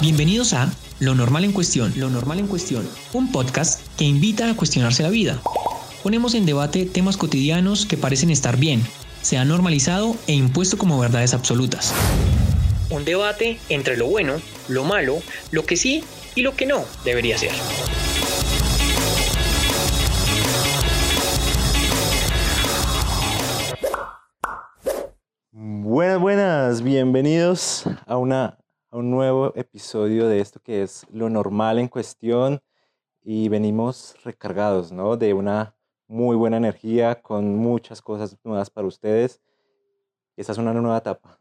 Bienvenidos a Lo Normal en Cuestión, Lo Normal en Cuestión, un podcast que invita a cuestionarse la vida. Ponemos en debate temas cotidianos que parecen estar bien, se han normalizado e impuesto como verdades absolutas. Un debate entre lo bueno, lo malo, lo que sí y lo que no debería ser. Buenas, buenas, bienvenidos a, una, a un nuevo episodio de esto que es lo normal en cuestión y venimos recargados, ¿no? De una muy buena energía, con muchas cosas nuevas para ustedes. Esta es una nueva etapa.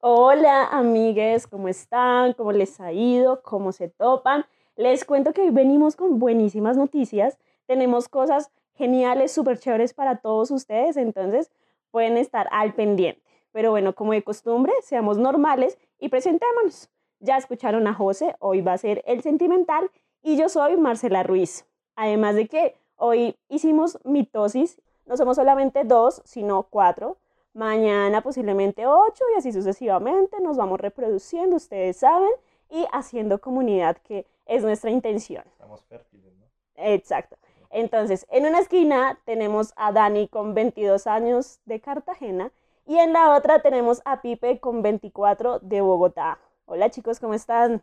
Hola, amigues, ¿cómo están? ¿Cómo les ha ido? ¿Cómo se topan? Les cuento que hoy venimos con buenísimas noticias. Tenemos cosas geniales, súper chéveres para todos ustedes, entonces pueden estar al pendiente. Pero bueno, como de costumbre, seamos normales y presentémonos. Ya escucharon a José, hoy va a ser el sentimental y yo soy Marcela Ruiz. Además de que hoy hicimos mitosis, no somos solamente dos, sino cuatro. Mañana posiblemente ocho y así sucesivamente nos vamos reproduciendo, ustedes saben, y haciendo comunidad, que es nuestra intención. Estamos fértiles, ¿no? Exacto. Entonces, en una esquina tenemos a Dani con 22 años de Cartagena y en la otra tenemos a Pipe con 24 de Bogotá. Hola chicos, ¿cómo están?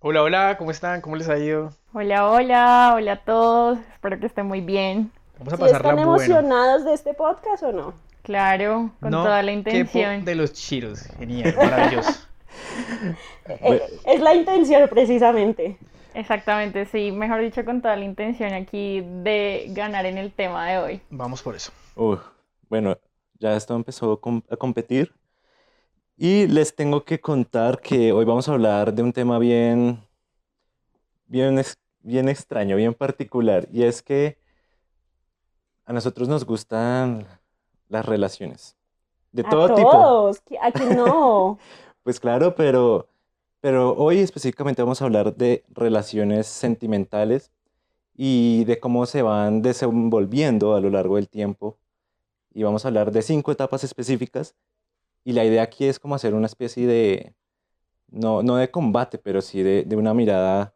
Hola, hola, ¿cómo están? ¿Cómo les ha ido? Hola, hola, hola a todos. Espero que estén muy bien. Vamos a ¿Sí pasarla ¿Están bueno. emocionados de este podcast o no? Claro, con No toda la quepo intención. de los chiros. Genial, maravilloso. Eh, es la intención precisamente. Exactamente, sí, mejor dicho, con toda la intención aquí de ganar en el tema de hoy. Vamos por eso. Uf, bueno, ya esto empezó a com- a competir y les tengo que contar que hoy vamos a hablar de un tema bien, bien, bien extraño, bien particular y es que a nosotros nos gustan las relaciones de a todo tipo. todos, ¿qui- ¿a quién no? Pues claro, pero, pero hoy específicamente vamos a hablar de relaciones sentimentales y de cómo se van desenvolviendo a lo largo del tiempo. Y vamos a hablar de cinco etapas específicas. Y la idea aquí es como hacer una especie de, no, no de combate, pero sí de, de una mirada.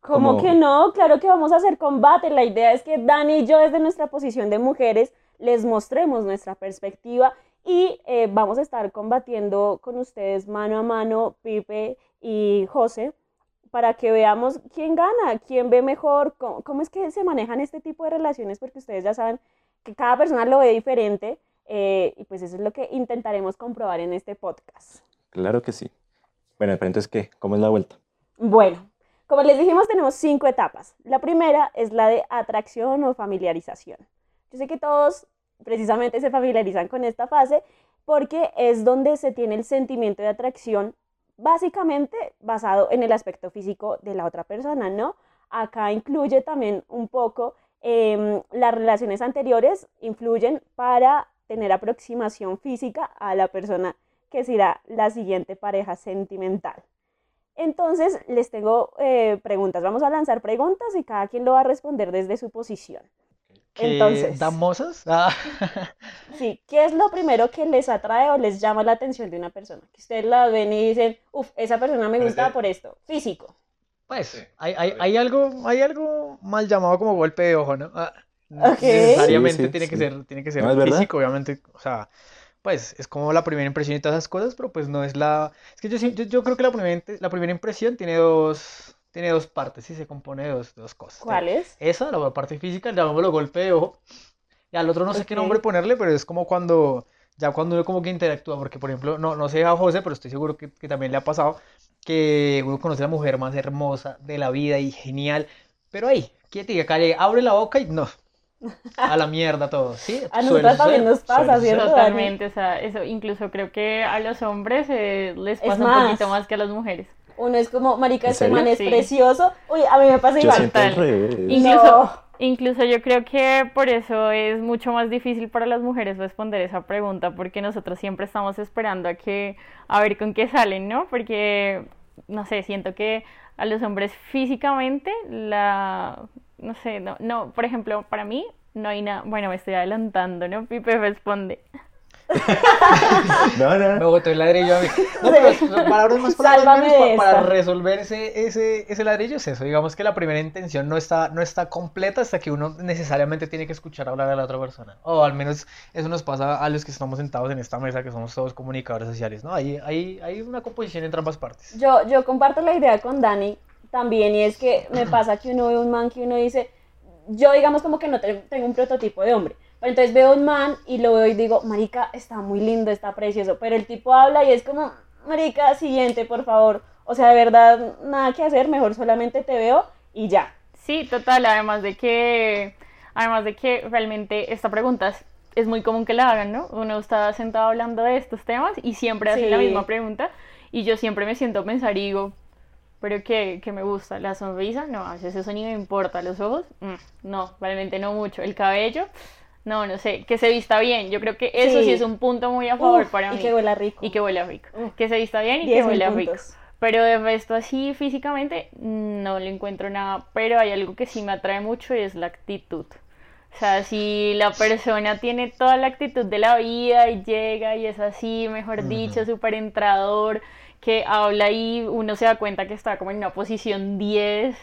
¿Cómo Como- que no? Claro que vamos a hacer combate. La idea es que Dani y yo, desde nuestra posición de mujeres, les mostremos nuestra perspectiva y eh, vamos a estar combatiendo con ustedes mano a mano, Pipe y José, para que veamos quién gana, quién ve mejor, cómo, cómo es que se manejan este tipo de relaciones, porque ustedes ya saben que cada persona lo ve diferente eh, y pues eso es lo que intentaremos comprobar en este podcast. Claro que sí. Bueno, pero entonces, ¿qué? ¿Cómo es la vuelta? Bueno, como les dijimos, tenemos cinco etapas. La primera es la de atracción o familiarización. Yo sé que todos precisamente se familiarizan con esta fase porque es donde se tiene el sentimiento de atracción básicamente basado en el aspecto físico de la otra persona, ¿no? Acá incluye también un poco em, las relaciones anteriores, influyen para tener aproximación física a la persona que será la siguiente pareja sentimental. Entonces, les tengo eh, preguntas. Vamos a lanzar preguntas y cada quien lo va a responder desde su posición. ¿Qué Entonces. damosas? Ah, Sí, ¿qué es lo primero que les atrae o les llama la atención de una persona? Que ustedes la ven y dicen, uff, esa persona me gusta por esto. Físico. Pues, hay, hay, hay algo, hay algo mal llamado como golpe de ojo, ¿no? Ah, Ok. necesariamente Sí, sí, tiene que sí. ser, tiene que ser No, físico, obviamente. O sea, pues es como la primera impresión y todas esas cosas, pero pues no es la. Es que yo, sí- yo, yo creo que la primera, la primera impresión tiene dos, tiene dos partes, sí, se compone de dos, dos cosas. ¿Cuál es? Esa, la parte física, llamémoslo golpe de ojo. Y al otro no sé qué Ok. nombre ponerle, pero es como cuando, ya cuando uno como que interactúa, porque por ejemplo, no, no sé a José, pero estoy seguro que, que también le ha pasado, que uno conoce a la mujer más hermosa de la vida y genial, pero ahí, quietica, calle, abre la boca y no, a la mierda todo, ¿sí? A Suele nosotras también nos pasa. ¿cierto? Totalmente, o sea, eso incluso creo que a los hombres eh, les Es pasa un poquito más que a las mujeres. Uno es como, marica, ¿En este man es Sí. precioso. Uy, a mí me pasa Yo igual. siento al Total. revés. Incluso, No. Incluso yo creo que por eso es mucho más difícil para las mujeres responder esa pregunta, porque nosotros siempre estamos esperando a que, a ver con qué salen, ¿no? Porque, no sé, siento que a los hombres físicamente, la, no sé, no, no, por ejemplo, para mí no hay nada, bueno, me estoy adelantando, ¿no? Pipe responde. No, no, Me no. botó el ladrillo a mí. No, pero son palabras más para esta. resolver ese, ese, ese ladrillo es eso. Digamos que la primera intención no está, no está completa hasta que uno necesariamente tiene que escuchar hablar a la otra persona. O al menos eso nos pasa a los que estamos sentados en esta mesa, que somos todos comunicadores sociales, ¿no? Hay, hay, hay una composición entre ambas partes. Yo, yo comparto la idea con Dani también y es que me pasa que uno ve un man que uno dice, yo digamos como que no te- tengo un prototipo de hombre, entonces veo un man y lo veo y digo, marica, está muy lindo, está precioso, pero el tipo habla y es como, marica, siguiente, por favor, o sea, de verdad, nada que hacer, mejor solamente te veo y ya. Sí, total, además de que, además de que realmente esta pregunta es, es muy común que la hagan, ¿no? Uno está sentado hablando de estos temas y siempre hacen la Sí. misma pregunta y yo siempre me siento a pensar y digo, pero ¿qué, qué me gusta? ¿La sonrisa? No, a veces eso ni me importa. ¿Los ojos? Mm, no, realmente no mucho. ¿El cabello? No, no sé. Que se vista bien. Yo creo que eso sí, Sí. es un punto muy a favor Uf, para y mí. que huela rico. Y que huela rico. Uf. Que se vista bien y 10.000 que huela rico. puntos. Pero de resto así físicamente no le encuentro nada, pero hay algo que sí me atrae mucho y es la actitud. O sea, si la persona tiene toda la actitud de la vida y llega y es así, mejor dicho, súper entrador, que habla y uno se da cuenta que está como en una posición 10,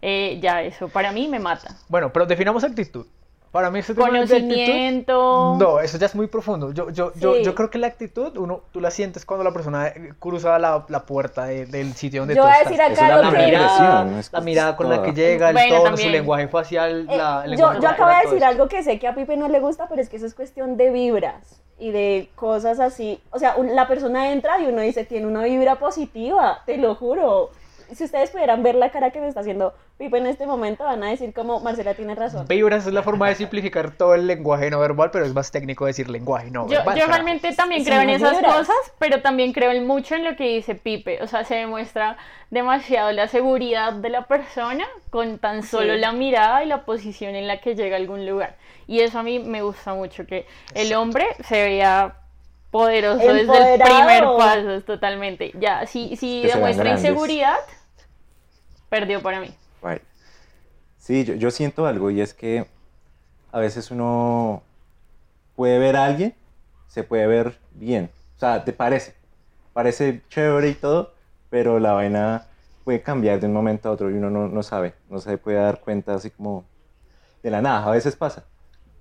eh, ya eso para mí me mata. Bueno, pero definamos actitud. Para mí este tema de actitud... Conocimiento. No, eso ya es muy profundo. Yo, yo, yo, Sí. yo creo que la actitud, uno, tú la sientes cuando la persona eh, cruza la, la puerta de- del sitio donde Yo tú voy a decir acá la lo la que- primera mirada, impresión, es- la mirada con la que llega, el Bueno, tono, su lenguaje facial, Eh, la, el yo, lenguaje yo acabo de decir algo que sé que a Pipe no le gusta, pero es que eso es cuestión de vibras y de cosas así. O sea, un- la persona entra y uno dice, tiene una vibra positiva, te lo juro. Si ustedes pudieran ver la cara que me está haciendo Pipe en este momento, van a decir como Marcela tiene razón. Vibras es la forma de simplificar todo el lenguaje no verbal, pero es más técnico decir lenguaje no Yo, verbal. yo realmente también Sí, creo en no esas vibras. cosas, pero también creo en mucho en lo que dice Pipe. O sea, se demuestra demasiado la seguridad de la persona con tan solo Sí. la mirada y la posición en la que llega a algún lugar. Y eso a mí me gusta mucho, que el hombre se vea poderoso desde el Empoderado. primer paso, totalmente. Ya, si, si demuestra inseguridad, perdió para mí. Right. Sí, yo, yo siento algo y es que a veces uno puede ver a alguien, se puede ver bien, o sea, te parece, parece chévere y todo, pero la vaina puede cambiar de un momento a otro y uno no, no sabe, no se puede dar cuenta así como de la nada, a veces pasa.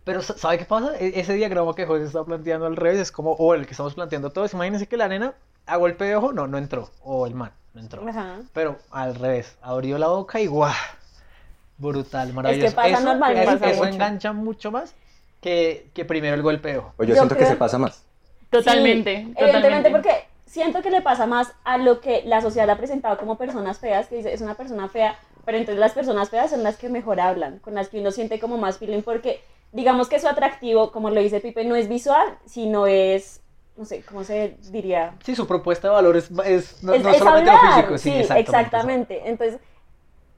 Pero sa- ¿sabe qué pasa? E- Ese diagrama que José está planteando al revés es como, o el que estamos planteando todos, imagínense que la nena a golpe de ojo no, no entró, o el man no entró. Ajá. Pero al revés, abrió la boca y ¡guau! Brutal, maravilloso. pasa eso, normalmente eso- eso mucho. engancha mucho más que, que primero el golpe de ojo. O yo, Yo siento que se pasa más. Totalmente, Sí, totalmente. evidentemente porque siento que le pasa más a lo que la sociedad ha presentado como personas feas, que dice es una persona fea, pero entonces las personas feas son las que mejor hablan, con las que uno siente como más feeling, porque digamos que su atractivo, como lo dice Pipe, no es visual, sino es, no sé, ¿cómo se diría? Sí, su propuesta de valor es, es- no, es, no es solamente lo hablar, físico, sí, sí, exactamente. exactamente. Entonces,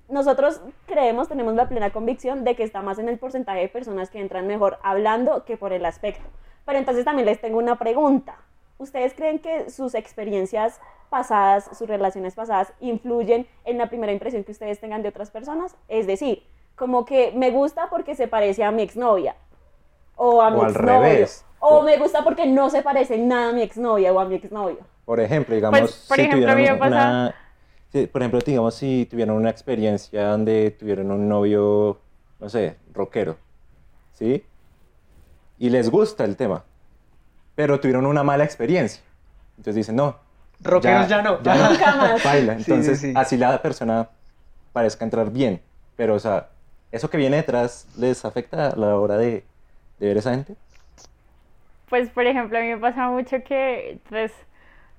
nosotros creemos, tenemos la plena convicción de que está más en el porcentaje de personas que entran mejor hablando que por el aspecto. Pero entonces también les tengo una pregunta. ¿Ustedes creen que sus experiencias pasadas, sus relaciones pasadas, influyen en la primera impresión que ustedes tengan de otras personas? Es decir, como que me gusta porque se parece a mi exnovia. O a mi O al exnovio. revés. O me gusta porque no se parece nada a mi exnovia o a mi exnovio. Por ejemplo, digamos, Pues, por si ejemplo, pasa- una, si- por ejemplo, digamos, si tuvieron una experiencia donde tuvieron un novio, no sé, rockero, ¿sí? Y les gusta el tema, pero tuvieron una mala experiencia. Entonces dicen, no. Rockeros ya no. Nunca más. Baila. Sí, sí, Entonces, sí. así la persona parezca entrar bien. Pero, o sea, eso que viene detrás les afecta a la hora de, de ver esa gente. Pues, por ejemplo, a mí me pasa mucho que, pues,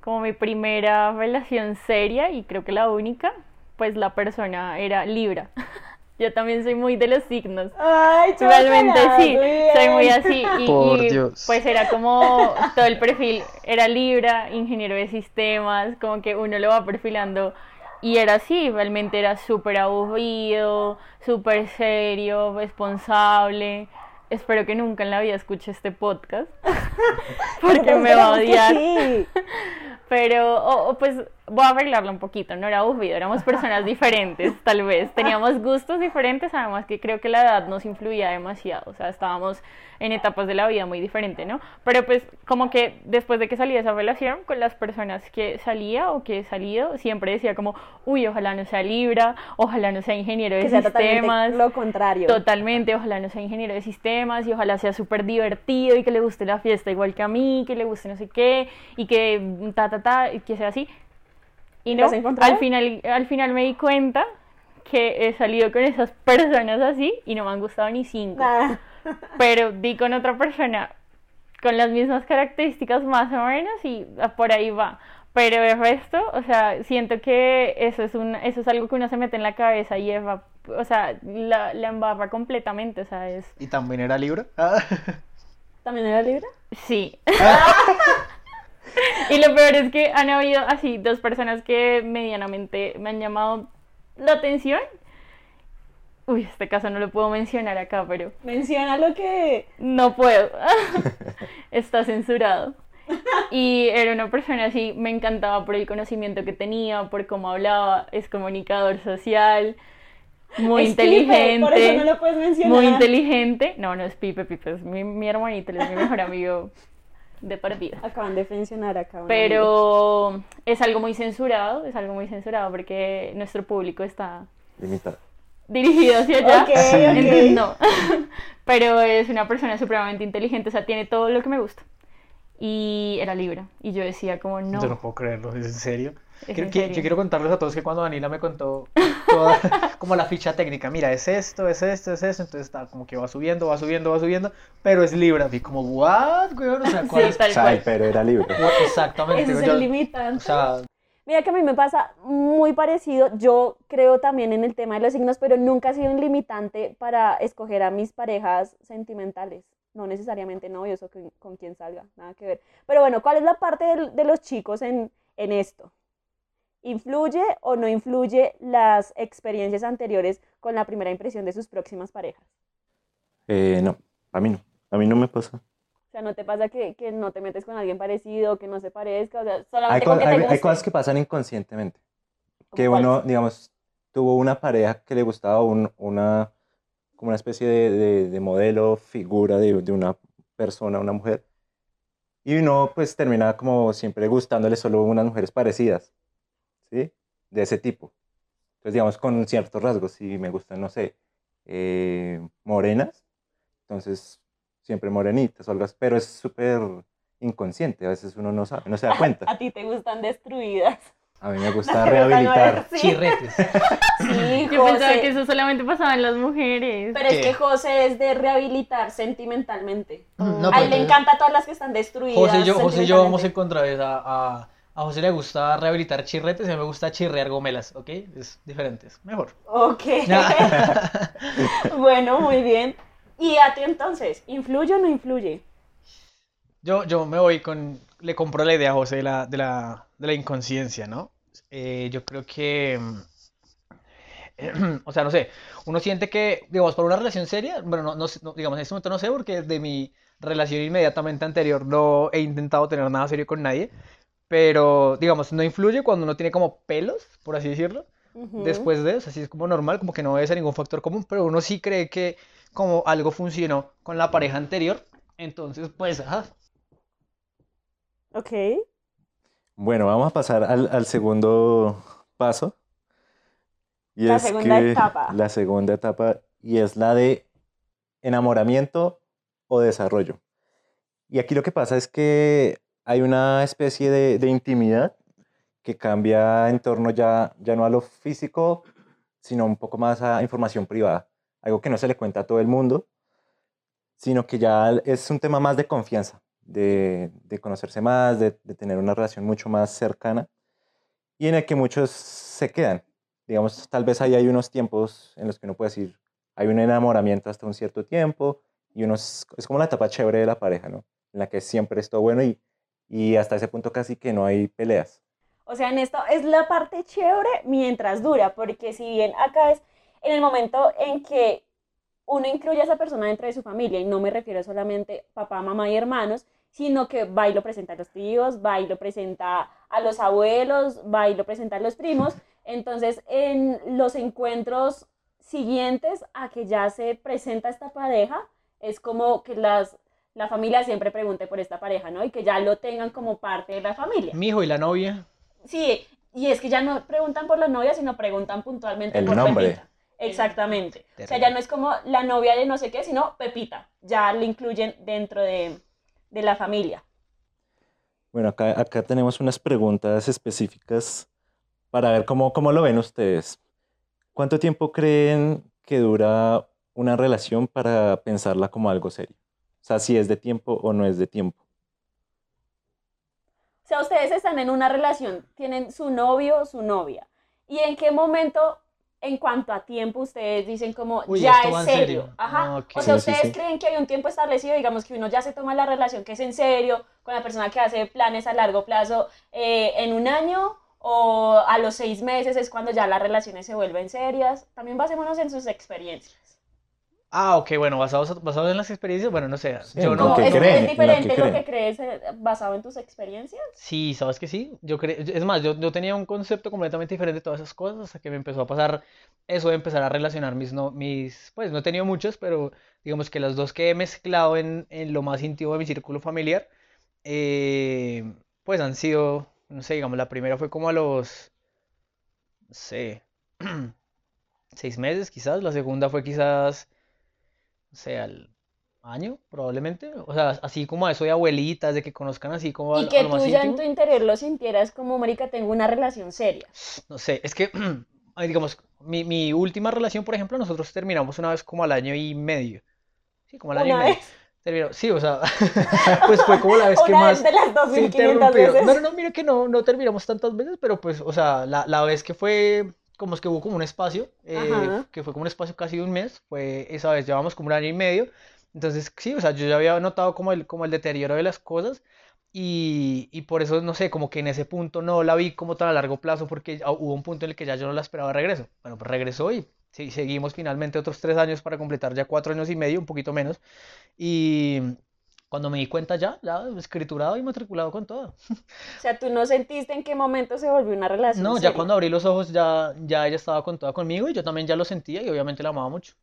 como mi primera relación seria, y creo que la única, pues la persona era Libra. Yo también soy muy de los signos. Ay, Realmente sí, soy muy así. Y, Por y, Dios. pues era como todo el perfil, era Libra, ingeniero de sistemas, como que uno lo va perfilando. Y era así, realmente era súper aburrido, súper serio, responsable. Espero que nunca en la vida escuche este podcast, porque me va a odiar. sí. Pero, o, o, pues, voy a arreglarlo un poquito, no era aburrido, éramos personas diferentes, tal vez. Teníamos gustos diferentes, además que creo que la edad nos influía demasiado, o sea, estábamos en etapas de la vida muy diferentes, ¿no? Pero pues como que después de que salí de esa relación con las personas que salía o que he salido, siempre decía como, uy, ojalá no sea Libra, ojalá no sea ingeniero de Que sistemas. lo contrario. Totalmente, ojalá no sea ingeniero de sistemas y ojalá sea súper divertido y que le guste la fiesta igual que a mí, que le guste no sé qué y que ta, ta, ta, y que sea así. Y ¿Lo no, al final, al final me di cuenta que he salido con esas personas así y no me han gustado ni cinco. Nada. Pero di con otra persona con las mismas características más o menos y ah, por ahí va. Pero el resto, o sea, siento que eso es un, eso es algo que uno se mete en la cabeza y es, va- o sea, la, la embarra completamente, o sea, es, ¿Y también era Libra? Ah. ¿También era libre? sí. Y lo peor es que han habido así dos personas que medianamente me han llamado la atención. Uy, este caso no lo puedo mencionar acá, pero Menciona lo que... no puedo. Está censurado. Y era una persona así, me encantaba por el conocimiento que tenía, por cómo hablaba, es comunicador social, muy Es Pipe, inteligente. Por eso no lo puedes mencionar. Muy inteligente. No, no es Pipe, Pipe es mi, mi hermanito, él es mi mejor amigo de partida. Acaban de mencionar acá. Pero es algo muy censurado, es algo muy censurado porque nuestro público está Limitado. dirigido hacia allá. Ok, ok. Entonces, no. Pero es una persona supremamente inteligente, o sea, tiene todo lo que me gusta. Y era Libra. Y yo decía como, no, Yo no puedo creerlo, ¿es en serio? Quiero- que-. Yo quiero contarles a todos que cuando Danila me contó toda, como la ficha técnica, mira, es esto, es esto, es esto, entonces está como que va subiendo, va subiendo, va subiendo, pero es Libra, y como, what, weón, o sea, ¿cuál Sí, es? tal Ay, cual. pero era libre. What- Exactamente, Ese es yo- el limitante. o sea, Mira que a mí me pasa muy parecido. Yo creo también en el tema de los signos, pero nunca ha sido un limitante para escoger a mis parejas sentimentales. No necesariamente novios o con, con quien salga, nada que ver. Pero bueno, ¿cuál es la parte del- de, los chicos en, en esto? ¿Influye o no influye las experiencias anteriores con la primera impresión de sus próximas parejas? Eh, no, a mí no. A mí no me pasa. O sea, ¿no te pasa que, que no te metes con alguien parecido, que no se parezca? O sea, Hay, solamente con que te hay- hay guste. cosas que pasan inconscientemente. Que ¿Cómo uno, digamos, tuvo una pareja que le gustaba un- una, como una especie de, de- de modelo, figura de, de una persona, una mujer. Y uno pues termina como siempre gustándole solo unas mujeres parecidas, ¿sí? De ese tipo. Entonces, digamos, con ciertos rasgos, si me gustan, no sé, eh, morenas, entonces siempre morenitas o algo así, pero es súper inconsciente, a veces uno no sabe, no se da cuenta. A ti te gustan destruidas. A mí me gusta rehabilitar. Sí. chirretes. Sí, Yo pensaba José. que eso solamente pasaba en las mujeres. Pero es ¿Qué? que José es de rehabilitar sentimentalmente. No, a él le entonces- encanta a todas las que están destruidas. José y yo, José y yo vamos en contra de esa. A, a José le gusta rehabilitar chirretes y a mí me gusta chirrear gomelas, ¿ok? Es diferente, es mejor. Ok. bueno, muy bien. ¿Y a ti entonces? ¿Influye o no influye? Yo, yo me voy con, le compro la idea a José de la, de la, de la inconsciencia, ¿no? Eh, yo creo que, mm, o sea, no sé, uno siente que, digamos, por una relación seria, bueno, no, no sé, no, digamos, en este momento no sé porque de mi relación inmediatamente anterior no he intentado tener nada serio con nadie, pero, digamos, no influye cuando uno tiene como pelos, por así decirlo, después de eso, así es como normal, como que no debe ser ningún factor común, pero uno sí cree que como algo funcionó con la pareja anterior, entonces, pues, ajá, Ok. Bueno, vamos a pasar al, al segundo paso. Y La es segunda que- etapa. La segunda etapa, y es la de enamoramiento o desarrollo. Y aquí lo que pasa es que hay una especie de, de intimidad que cambia en torno ya, ya no a lo físico, sino un poco más a información privada. Algo que no se le cuenta a todo el mundo, sino que ya es un tema más de confianza, de, de conocerse más, de, de tener una relación mucho más cercana y en el que muchos se quedan. Digamos, tal vez ahí hay unos tiempos en los que uno puede decir, hay un enamoramiento hasta un cierto tiempo y uno es, es como la etapa chévere de la pareja, ¿no? En la que siempre es todo bueno y, y hasta ese punto casi que no hay peleas. O sea, en esto es la parte chévere mientras dura, porque si bien acá es en el momento en que uno incluye a esa persona dentro de su familia, y no me refiero solamente papá, mamá y hermanos, sino que va y lo presenta a los tíos, va y lo presenta a los abuelos, va y lo presenta a los primos. Entonces, en los encuentros siguientes a que ya se presenta esta pareja, es como que las, la familia siempre pregunte por esta pareja, ¿no? Y que ya lo tengan como parte de la familia. Mi hijo y la novia. Sí, y es que ya no preguntan por la novia, sino preguntan puntualmente El por nombre. Pepita. Exactamente. O sea, ya no es como la novia de no sé qué, sino Pepita. Ya lo incluyen dentro de, de la familia. Bueno, acá, acá tenemos unas preguntas específicas para ver cómo, cómo lo ven ustedes. ¿Cuánto tiempo creen que dura una relación para pensarla como algo serio? O sea, si es de tiempo o no es de tiempo. O sea, ustedes están en una relación, tienen su novio o su novia. ¿Y en qué momento, en cuanto a tiempo, ustedes dicen como Uy, ya es serio? serio. Ajá. Ah. O sea, Sí, sí, ustedes sí. creen que hay un tiempo establecido, digamos que uno ya se toma la relación que es en serio, con la persona que hace planes a largo plazo eh, en un año, o a los seis meses es cuando ya las relaciones se vuelven serias. También basémonos en sus experiencias. Ah, ok, bueno, basados, basados en las experiencias, bueno, no sé. Sí, Yo no. que es, creen, es que diferente lo que crees eh, basado en tus experiencias. Sí, sabes que sí. Yo creo, es más, yo, yo tenía un concepto completamente diferente de todas esas cosas hasta que me empezó a pasar eso de empezar a relacionar mis, no, mis, pues no he tenido muchos, pero digamos que las dos que he mezclado en, en lo más íntimo de mi círculo familiar, eh, pues han sido, no sé, digamos, la primera fue como a los, no sé, seis meses quizás, la segunda fue quizás, no sé, al año probablemente, o sea, así como a eso de abuelitas, de que conozcan así como a, Y a que lo tú más ya en tu interior lo sintieras como, marica, tengo una relación seria. No sé, es que, digamos, mi, mi última relación, por ejemplo, nosotros terminamos una vez como al año y medio. Sí, como al año y Una medio. vez. Terminó, sí, o sea, pues fue como la vez que Una más vez de las se 2500 interrumpió. veces. No, no, no, mira que no, no terminamos tantas veces, pero pues, o sea, la, la vez que fue, como es que hubo como un espacio, eh, que fue como un espacio casi de un mes, fue esa vez, llevamos como un año y medio. Entonces, sí, o sea, yo ya había notado como el, como el deterioro de las cosas. Y, y por eso, no sé, como que en ese punto no la vi como tan a largo plazo, porque hubo un punto en el que ya yo no la esperaba de regreso. Bueno, pues regresó y sí, seguimos finalmente otros tres años para completar ya cuatro años y medio, un poquito menos. Y cuando me di cuenta ya, ya escriturado y matriculado con todo. O sea, tú no sentiste en qué momento se volvió una relación No, ya seria. cuando abrí los ojos ya, ya ella estaba con toda conmigo y yo también ya lo sentía y obviamente la amaba mucho.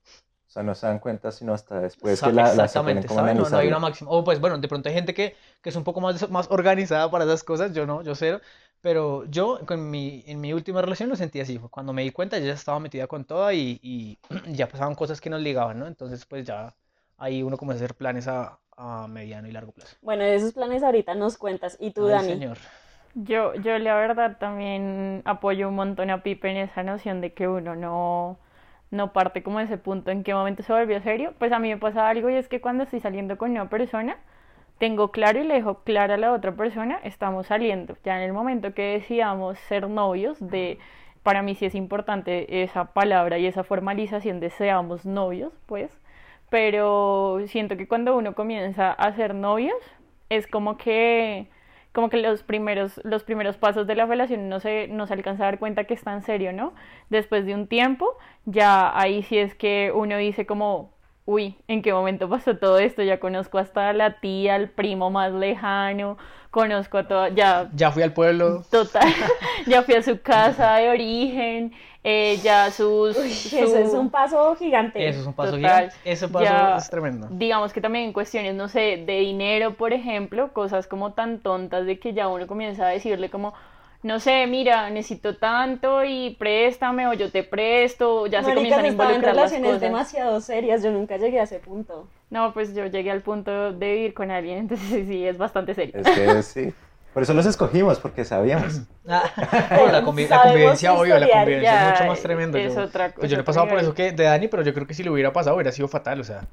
O sea, no se dan cuenta sino hasta después que la, la Exactamente, como a ¿sabes? No, no hay una máxima. O pues bueno, de pronto hay gente que, que es un poco más, más organizada para esas cosas, yo no, yo cero. Pero yo con mi, en mi última relación lo sentí así, cuando me di cuenta ella ya estaba metida con toda y, y ya pasaban cosas que nos ligaban, ¿no? Entonces pues ya ahí uno comienza a hacer planes a, a mediano y largo plazo. Bueno, de esos planes ahorita nos cuentas. ¿Y tú, Ay, Dani? señor. Yo, yo la verdad también apoyo un montón a Pipe en esa noción de que uno no, no parte como de ese punto en qué momento se volvió serio. Pues a mí me pasa algo y es que cuando estoy saliendo con una persona, tengo claro y le dejo claro a la otra persona, estamos saliendo. Ya en el momento que decidamos ser novios, de, para mí sí es importante esa palabra y esa formalización de seamos novios, pues. Pero siento que cuando uno comienza a ser novios, es como que como que los primeros, los primeros pasos de la relación no se, no se alcanza a dar cuenta que está en serio, ¿no? Después de un tiempo, ya ahí sí es que uno dice como, uy, ¿en qué momento pasó todo esto? Ya conozco hasta la tía, al primo más lejano, conozco a toda, ya Ya fui al pueblo. total, ya fui a su casa de origen, eh, ya sus... Eso su- es un paso gigante. Eso es un paso Total. gigante. Ese paso Ya- es tremendo. digamos que también en cuestiones, no sé, de dinero, por ejemplo, cosas como tan tontas de que ya uno comienza a decirle como, no sé, mira, necesito tanto y préstame o yo te presto, ya se Maricas, comienzan a estaba en involucrar las relaciones cosas. demasiado serias. Yo nunca llegué a ese punto. No, pues yo llegué al punto de vivir con alguien, entonces sí, sí, es bastante serio. Es que sí. Por eso los escogimos, porque sabíamos. Ah, la, convi- la Sabemos convivencia, obvio, la convivencia ya, es mucho más tremendo. es Yo, otra- pues es yo no he pasado por eso que de Dani, pero yo creo que si lo hubiera pasado hubiera sido fatal, o sea.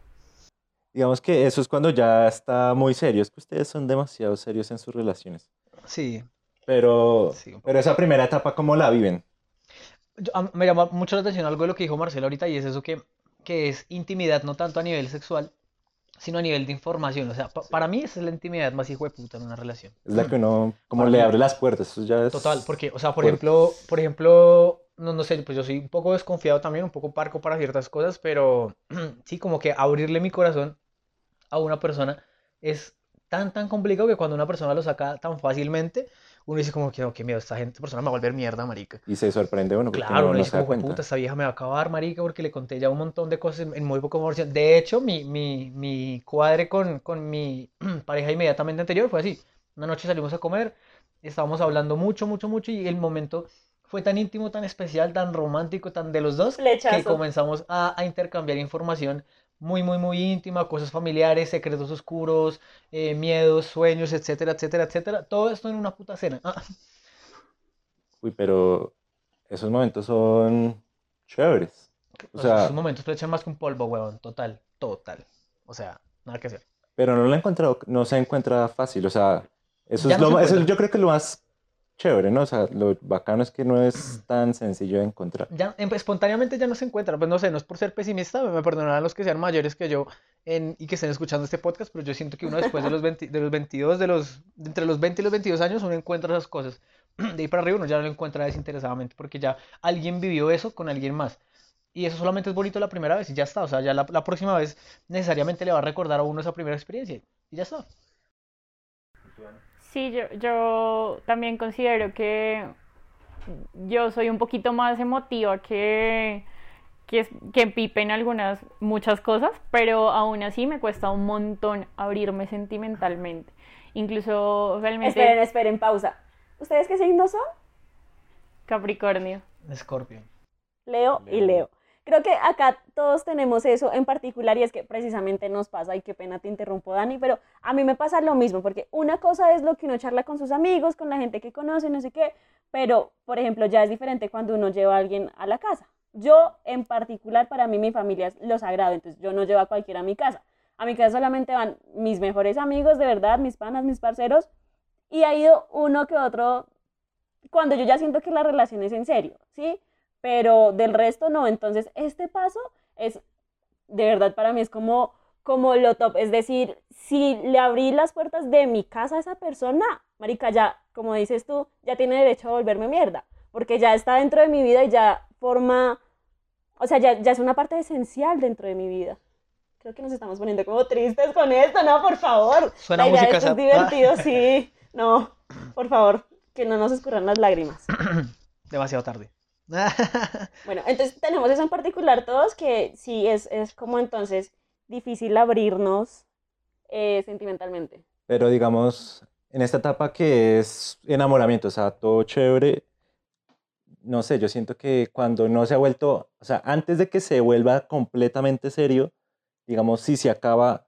Digamos que eso es cuando ya está muy serio. Es que ustedes son demasiado serios en sus relaciones. Sí. Pero, Sí, pero esa primera etapa, ¿cómo la viven? Yo- a- me llama mucho la atención algo de lo que dijo Marcelo ahorita y es eso que, que es intimidad no tanto a nivel sexual, sino a nivel de información. O sea, pa- para mí esa es la intimidad más hijo de puta en una relación. Es la que uno, como Para le mí- abre las puertas. Eso ya es... Total, porque, o sea, por ejemplo, por ejemplo, no, no sé, pues yo soy un poco desconfiado también, un poco parco para ciertas cosas, pero sí, como que abrirle mi corazón a una persona es tan, tan complicado que cuando una persona lo saca tan fácilmente, uno dice como que, no, qué miedo, esta gente, persona me va a volver mierda, marica. Y se sorprende uno porque Claro, no, uno no dice como, cuenta. puta, esta vieja me va a acabar, marica, porque le conté ya un montón de cosas en, en muy poco conversación. De hecho, mi, mi, mi cuadre con, con mi pareja inmediatamente anterior fue así. Una noche salimos a comer, estábamos hablando mucho, mucho, mucho, y el momento fue tan íntimo, tan especial, tan romántico, tan de los dos, que Flechazo. comenzamos a, a intercambiar información muy, muy, muy íntima, cosas familiares, secretos oscuros, eh, miedos, sueños, etcétera, etcétera, etcétera. Todo esto en una puta cena. Ah, Uy, pero esos momentos son chéveres. O o sea, sea, esos momentos flechan más que un polvo, huevón, total, total. O sea, nada que hacer. pero no lo he encontrado, no se encuentra fácil. O sea, eso Ya es no lo se ma- eso encuentra. yo creo que es lo más chévere, ¿no? O sea, lo bacano es que no es tan sencillo de encontrar. Ya, em- espontáneamente ya no se encuentra, pues no sé, no es por ser pesimista, me perdonarán los que sean mayores que yo en- y que estén escuchando este podcast, pero yo siento que uno después de los 20 de los 22, de los, de entre los 20 y los 22 años, uno encuentra esas cosas. De ahí para arriba uno ya no lo encuentra desinteresadamente, porque ya alguien vivió eso con alguien más. Y eso solamente es bonito la primera vez y ya está, o sea, ya la, la próxima vez necesariamente le va a recordar a uno esa primera experiencia y ya está. Sí, yo, yo también considero que yo soy un poquito más emotiva que, que, que Pipe en algunas, muchas cosas, pero aún así me cuesta un montón abrirme sentimentalmente. Incluso realmente Esperen, esperen, pausa. ¿Ustedes qué signos son? Capricornio. Scorpio. Leo y Leo. Creo que acá todos tenemos eso en particular y es que precisamente nos pasa, y qué pena te interrumpo Dani, pero a mí me pasa lo mismo, porque una cosa es lo que uno charla con sus amigos, con la gente que conoce, no sé qué, pero por ejemplo ya es diferente cuando uno lleva a alguien a la casa. Yo en particular, para mí mi familia es lo sagrado, entonces yo no llevo a cualquiera a mi casa. A mi casa solamente van mis mejores amigos, de verdad, mis panas, mis parceros, y ha ido uno que otro cuando yo ya siento que la relación es en serio, ¿sí? Pero del resto no. Entonces, este paso es, de verdad, para mí es como, como lo top. Es decir, si le abrí las puertas de mi casa a esa persona, marica, ya, como dices tú, ya tiene derecho a volverme mierda. Porque ya está dentro de mi vida y ya forma, o sea, ya, ya es una parte esencial dentro de mi vida. Creo que nos estamos poniendo como tristes con esto, ¿no? Por favor. Suena La idea música es divertido, sí. No, por favor, que no nos escurran las lágrimas. Demasiado tarde. Bueno, entonces tenemos eso en particular todos, que sí es, es como entonces difícil abrirnos eh, sentimentalmente. Pero digamos, en esta etapa que es enamoramiento, o sea, todo chévere, no sé, yo siento que cuando no se ha vuelto, o sea, antes de que se vuelva completamente serio, digamos, si se acaba,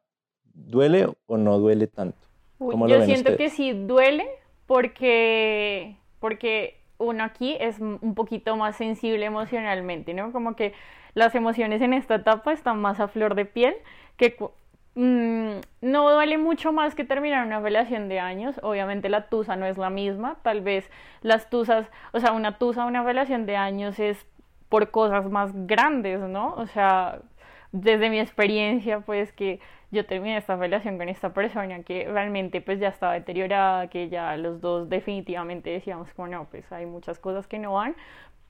¿duele o no duele tanto? Uy, ¿Cómo lo yo siento ustedes? que sí duele porque, porque uno aquí es un poquito más sensible emocionalmente, ¿no? Como que las emociones en esta etapa están más a flor de piel, que cu- mm, no duele mucho más que terminar una relación de años. Obviamente la tusa no es la misma, tal vez las tusas, o sea, una tusa, una relación de años es por cosas más grandes, ¿no? O sea, desde mi experiencia, pues que yo terminé esta relación con esta persona que realmente pues ya estaba deteriorada, que ya los dos definitivamente decíamos como no, pues hay muchas cosas que no van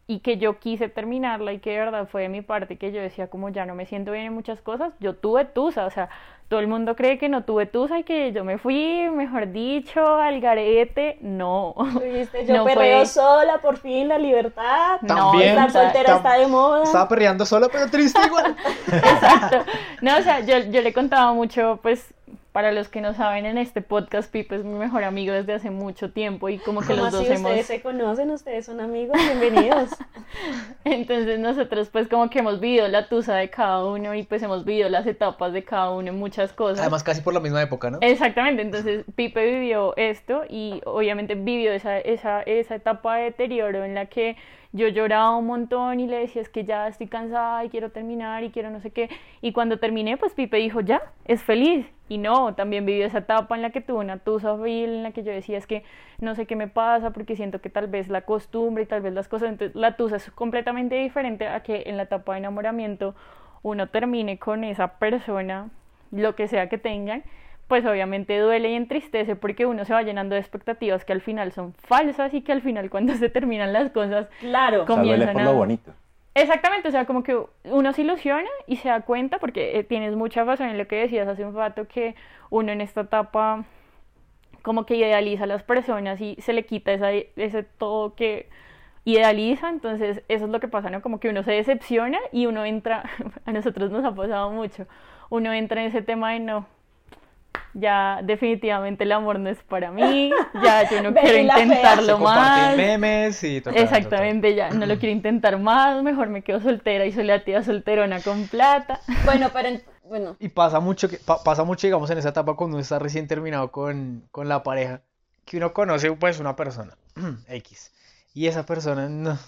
y que yo quise terminarla y que de verdad fue de mi parte que yo decía como ya no me siento bien en muchas cosas, yo tuve tusa, o sea, todo el mundo cree que no tuve tusa y que yo me fui, mejor dicho, al garete, no. Dijiste, yo No perreo fue- sola, por fin, la libertad. No, También. Estar o sea, soltera está de moda. Estaba perreando sola, pero triste igual. Exacto. No, o sea, yo, yo le contaba mucho, pues, para los que no saben, en este podcast, Pipe es mi mejor amigo desde hace mucho tiempo y como que ¿Cómo los dos así? hemos... Ustedes se conocen, ustedes son amigos, bienvenidos. Entonces nosotros pues como que hemos vivido la tusa de cada uno y pues hemos vivido las etapas de cada uno en muchas cosas. Además, casi por la misma época, ¿no? Exactamente, entonces Pipe vivió esto y obviamente vivió esa, esa, esa etapa de deterioro en la que yo lloraba un montón y le decía es que ya estoy cansada y quiero terminar y quiero no sé qué. Y cuando terminé, pues Pipe dijo ya, es feliz. Y no, también vivió esa etapa en la que tuve una tusa horrible, en la que yo decía es que no sé qué me pasa porque siento que tal vez la costumbre y tal vez las cosas, entonces la tusa es completamente diferente a que en la etapa de enamoramiento uno termine con esa persona, lo que sea que tengan, pues obviamente duele y entristece porque uno se va llenando de expectativas que al final son falsas y que al final cuando se terminan las cosas Claro. O sea, duele comienzan por a... lo bonito. Exactamente, o sea, como que uno se ilusiona y se da cuenta, porque eh, tienes mucha razón en lo que decías hace un rato, que uno en esta etapa como que idealiza a las personas y se le quita esa, ese todo que idealiza, entonces eso es lo que pasa, ¿no? Como que uno se decepciona y uno entra, a nosotros nos ha pasado mucho, uno entra en ese tema de no, ya definitivamente el amor no es para mí, ya yo no quiero intentarlo Se más. memes y total, Exactamente, ya no lo quiero intentar más, mejor me quedo soltera y soy la tía solterona con plata. Bueno, pero en- bueno, Y pasa mucho, que, pa- pasa mucho, digamos, en esa etapa cuando uno está recién terminado con, con la pareja, que uno conoce, pues, una persona, X, y esa persona, no.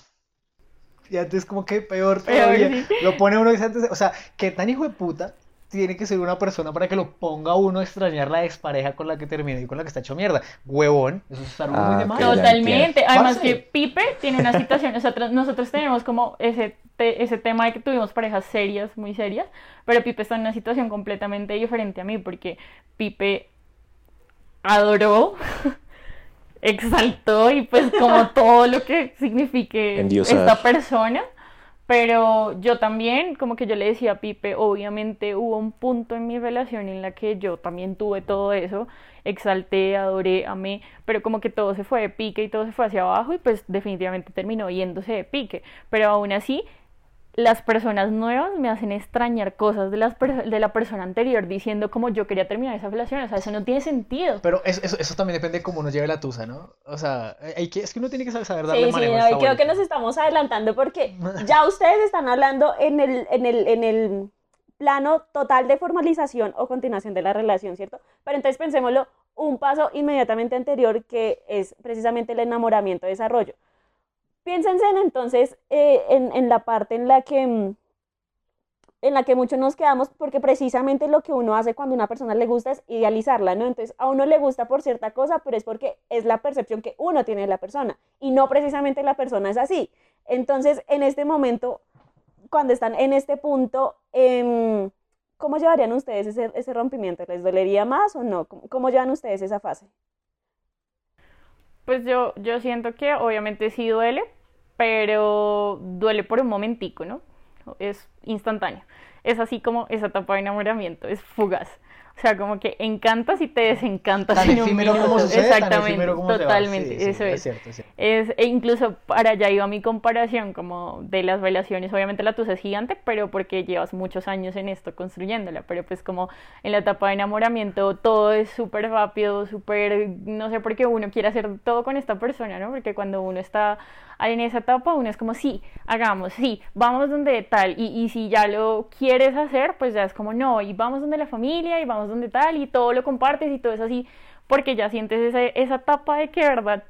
Y antes como que peor Peor, todavía, sí. lo pone uno y dice antes, o sea, qué tan hijo de puta tiene que ser una persona para que lo ponga a uno a extrañar la expareja con la que terminó y con la que está hecho mierda. Huevón, eso es estar uno muy Ah, de mal. Totalmente. Además que Pipe tiene una situación, nosotros, nosotros tenemos como ese, te- ese tema de que tuvimos parejas serias, muy serias, pero Pipe está en una situación completamente diferente a mí porque Pipe adoró, exaltó y pues como todo lo que signifique Endiosar. esta persona. Pero yo también, como que yo le decía a Pipe, obviamente hubo un punto en mi relación en la que yo también tuve todo eso, exalté, adoré, amé, pero como que todo se fue de pique y todo se fue hacia abajo y pues definitivamente terminó yéndose de pique. Pero aún así, las personas nuevas me hacen extrañar cosas de, las per- de la persona anterior diciendo como yo quería terminar esa relación, o sea, eso no tiene sentido. Pero eso, eso, eso también depende de cómo uno lleve la tusa, ¿no? O sea, hay que, es que uno tiene que saber, saber darle sí, sí, manejo no, y creo que nos estamos adelantando porque ya ustedes están hablando en el, en el, en el plano total de formalización o continuación de la relación, ¿cierto? Pero entonces pensémoslo un paso inmediatamente anterior que es precisamente el enamoramiento, desarrollo. Piénsense en, entonces eh, en, la parte en la que mm, en la que muchos nos quedamos porque precisamente lo que uno hace cuando a una persona le gusta es idealizarla, ¿no? Entonces a uno le gusta por cierta cosa, pero es porque es la percepción que uno tiene de la persona y no precisamente la persona es así. Entonces en este momento, cuando están en este punto, em, ¿cómo llevarían ustedes ese, ese rompimiento? ¿Les dolería más o no? ¿Cómo, cómo llevan ustedes esa fase? Pues yo, yo siento que obviamente sí duele, pero duele por un momentico, ¿no? Es instantáneo. Es así como esa etapa de enamoramiento, es fugaz. O sea, como que encantas y te desencantas Tan en un efímero como sucede, tan Exactamente, efímero como totalmente, Sí, sí, eso es es. cierto, es cierto. Es, e incluso para allá iba mi comparación como de las relaciones, obviamente la tuya es gigante, pero porque llevas muchos años en esto construyéndola, pero pues como en la etapa de enamoramiento todo es súper rápido, súper, no sé por qué uno quiere hacer todo con esta persona, ¿no? Porque cuando uno está en esa etapa uno es como, sí, hagamos, sí, vamos donde tal, y, y si ya lo quieres hacer, pues ya es como, no, y vamos donde la familia, y vamos donde tal, y todo lo compartes y todo es así, porque ya sientes ese- esa etapa de que, verdad,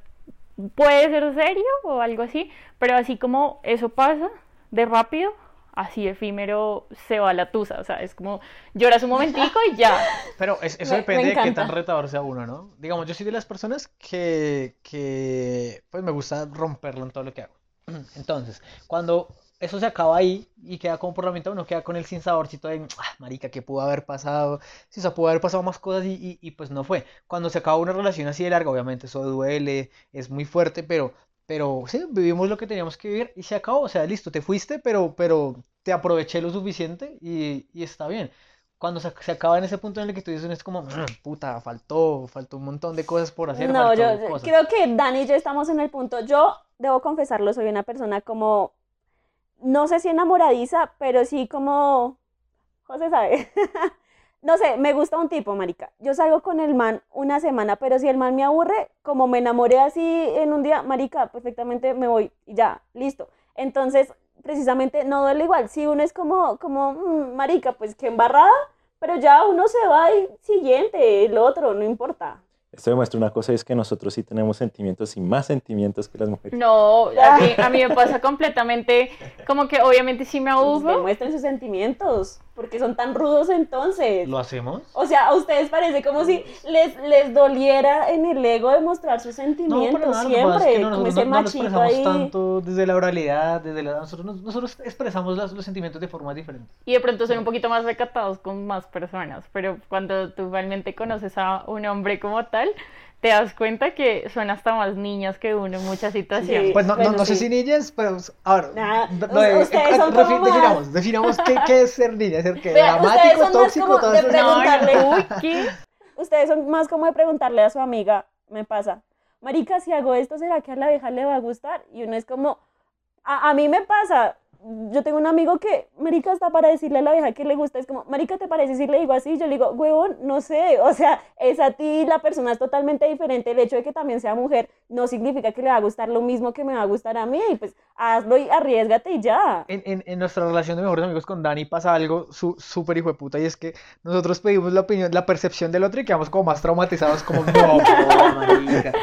puede ser serio o algo así, pero así como eso pasa de rápido, así efímero se va la tusa, o sea, es como lloras un momentico y ya. Pero es- eso Me- me depende de qué tan retador sea uno, ¿no? Digamos, yo soy de las personas que, que pues me gusta romperlo en todo lo que hago. Entonces, cuando eso se acaba ahí y queda como por la mitad, uno queda con el sinsaborcito de, ah, marica, ¿qué pudo haber pasado? Sí, o sea, pudo haber pasado más cosas y, y, y, pues no fue. Cuando se acaba una relación así de larga, obviamente eso duele, es muy fuerte, pero, pero sí, vivimos lo que teníamos que vivir y se acabó. O sea, listo, te fuiste, pero, pero te aproveché lo suficiente y, y está bien cuando se, se acaba en ese punto en el que tú dices, es como, "Mm, puta, faltó, faltó un montón de cosas por hacer, No, yo cosas". creo que Dani y yo estamos en el punto. Yo debo confesarlo, soy una persona como, no sé si enamoradiza, pero sí como, José sabe. No sé, me gusta un tipo, marica. Yo salgo con el man una semana, pero si el man me aburre, como me enamoré así en un día, marica, perfectamente me voy y ya, listo. Entonces, precisamente no duele igual. Si uno es como, como, "Mm, marica, pues que embarrada, pero ya uno se va y siguiente, el otro, no importa. Esto demuestra una cosa, es que nosotros sí tenemos sentimientos y más sentimientos que las mujeres. No, a mí, a mí me pasa completamente, como que obviamente sí me Pues aburro, demuestren sus sentimientos, porque son tan rudos entonces. ¿Lo hacemos? O sea, a ustedes parece como si les, les doliera en el ego demostrar sus No, sentimientos para nada, lo que pasa es siempre, que no, como ese no, no machito expresamos ahí. tanto desde la oralidad, desde la... Nosotros, nos- nosotros expresamos las- los sentimientos de formas diferentes. y de pronto son un poquito más recatados con más personas, pero cuando tú realmente conoces a un hombre como tal, te das cuenta que son hasta más niñas que uno en muchas situaciones. Sí. Pues no, no, Bueno, no sé sí. si niñas, pero a ver, Nah, de- ustedes eh, son refi- como más- definamos, definamos qué, qué es ser niña, ser qué, Vean, ustedes dramático, son más tóxico, como todo de eso. preguntarle. No, uy, ¿qué? ustedes son más como de preguntarle a su amiga, me pasa, Marica, si hago esto, ¿será que a la vieja le va a gustar? Y uno es como, a, a mí me pasa, yo tengo un amigo que, marica, está para decirle a la vieja que le gusta, es como, marica, ¿te parece si le digo así? Yo le digo, huevón, no sé, o sea, es a ti, la persona es totalmente diferente, el hecho de que también sea mujer no significa que le va a gustar lo mismo que me va a gustar a mí, y pues hazlo y arriesgate y ya. En, en, en nuestra relación de mejores amigos con Dani pasa algo su- súper hijo de puta y es que nosotros pedimos la opinión, la percepción del otro y quedamos como más traumatizados, como no, no, marica.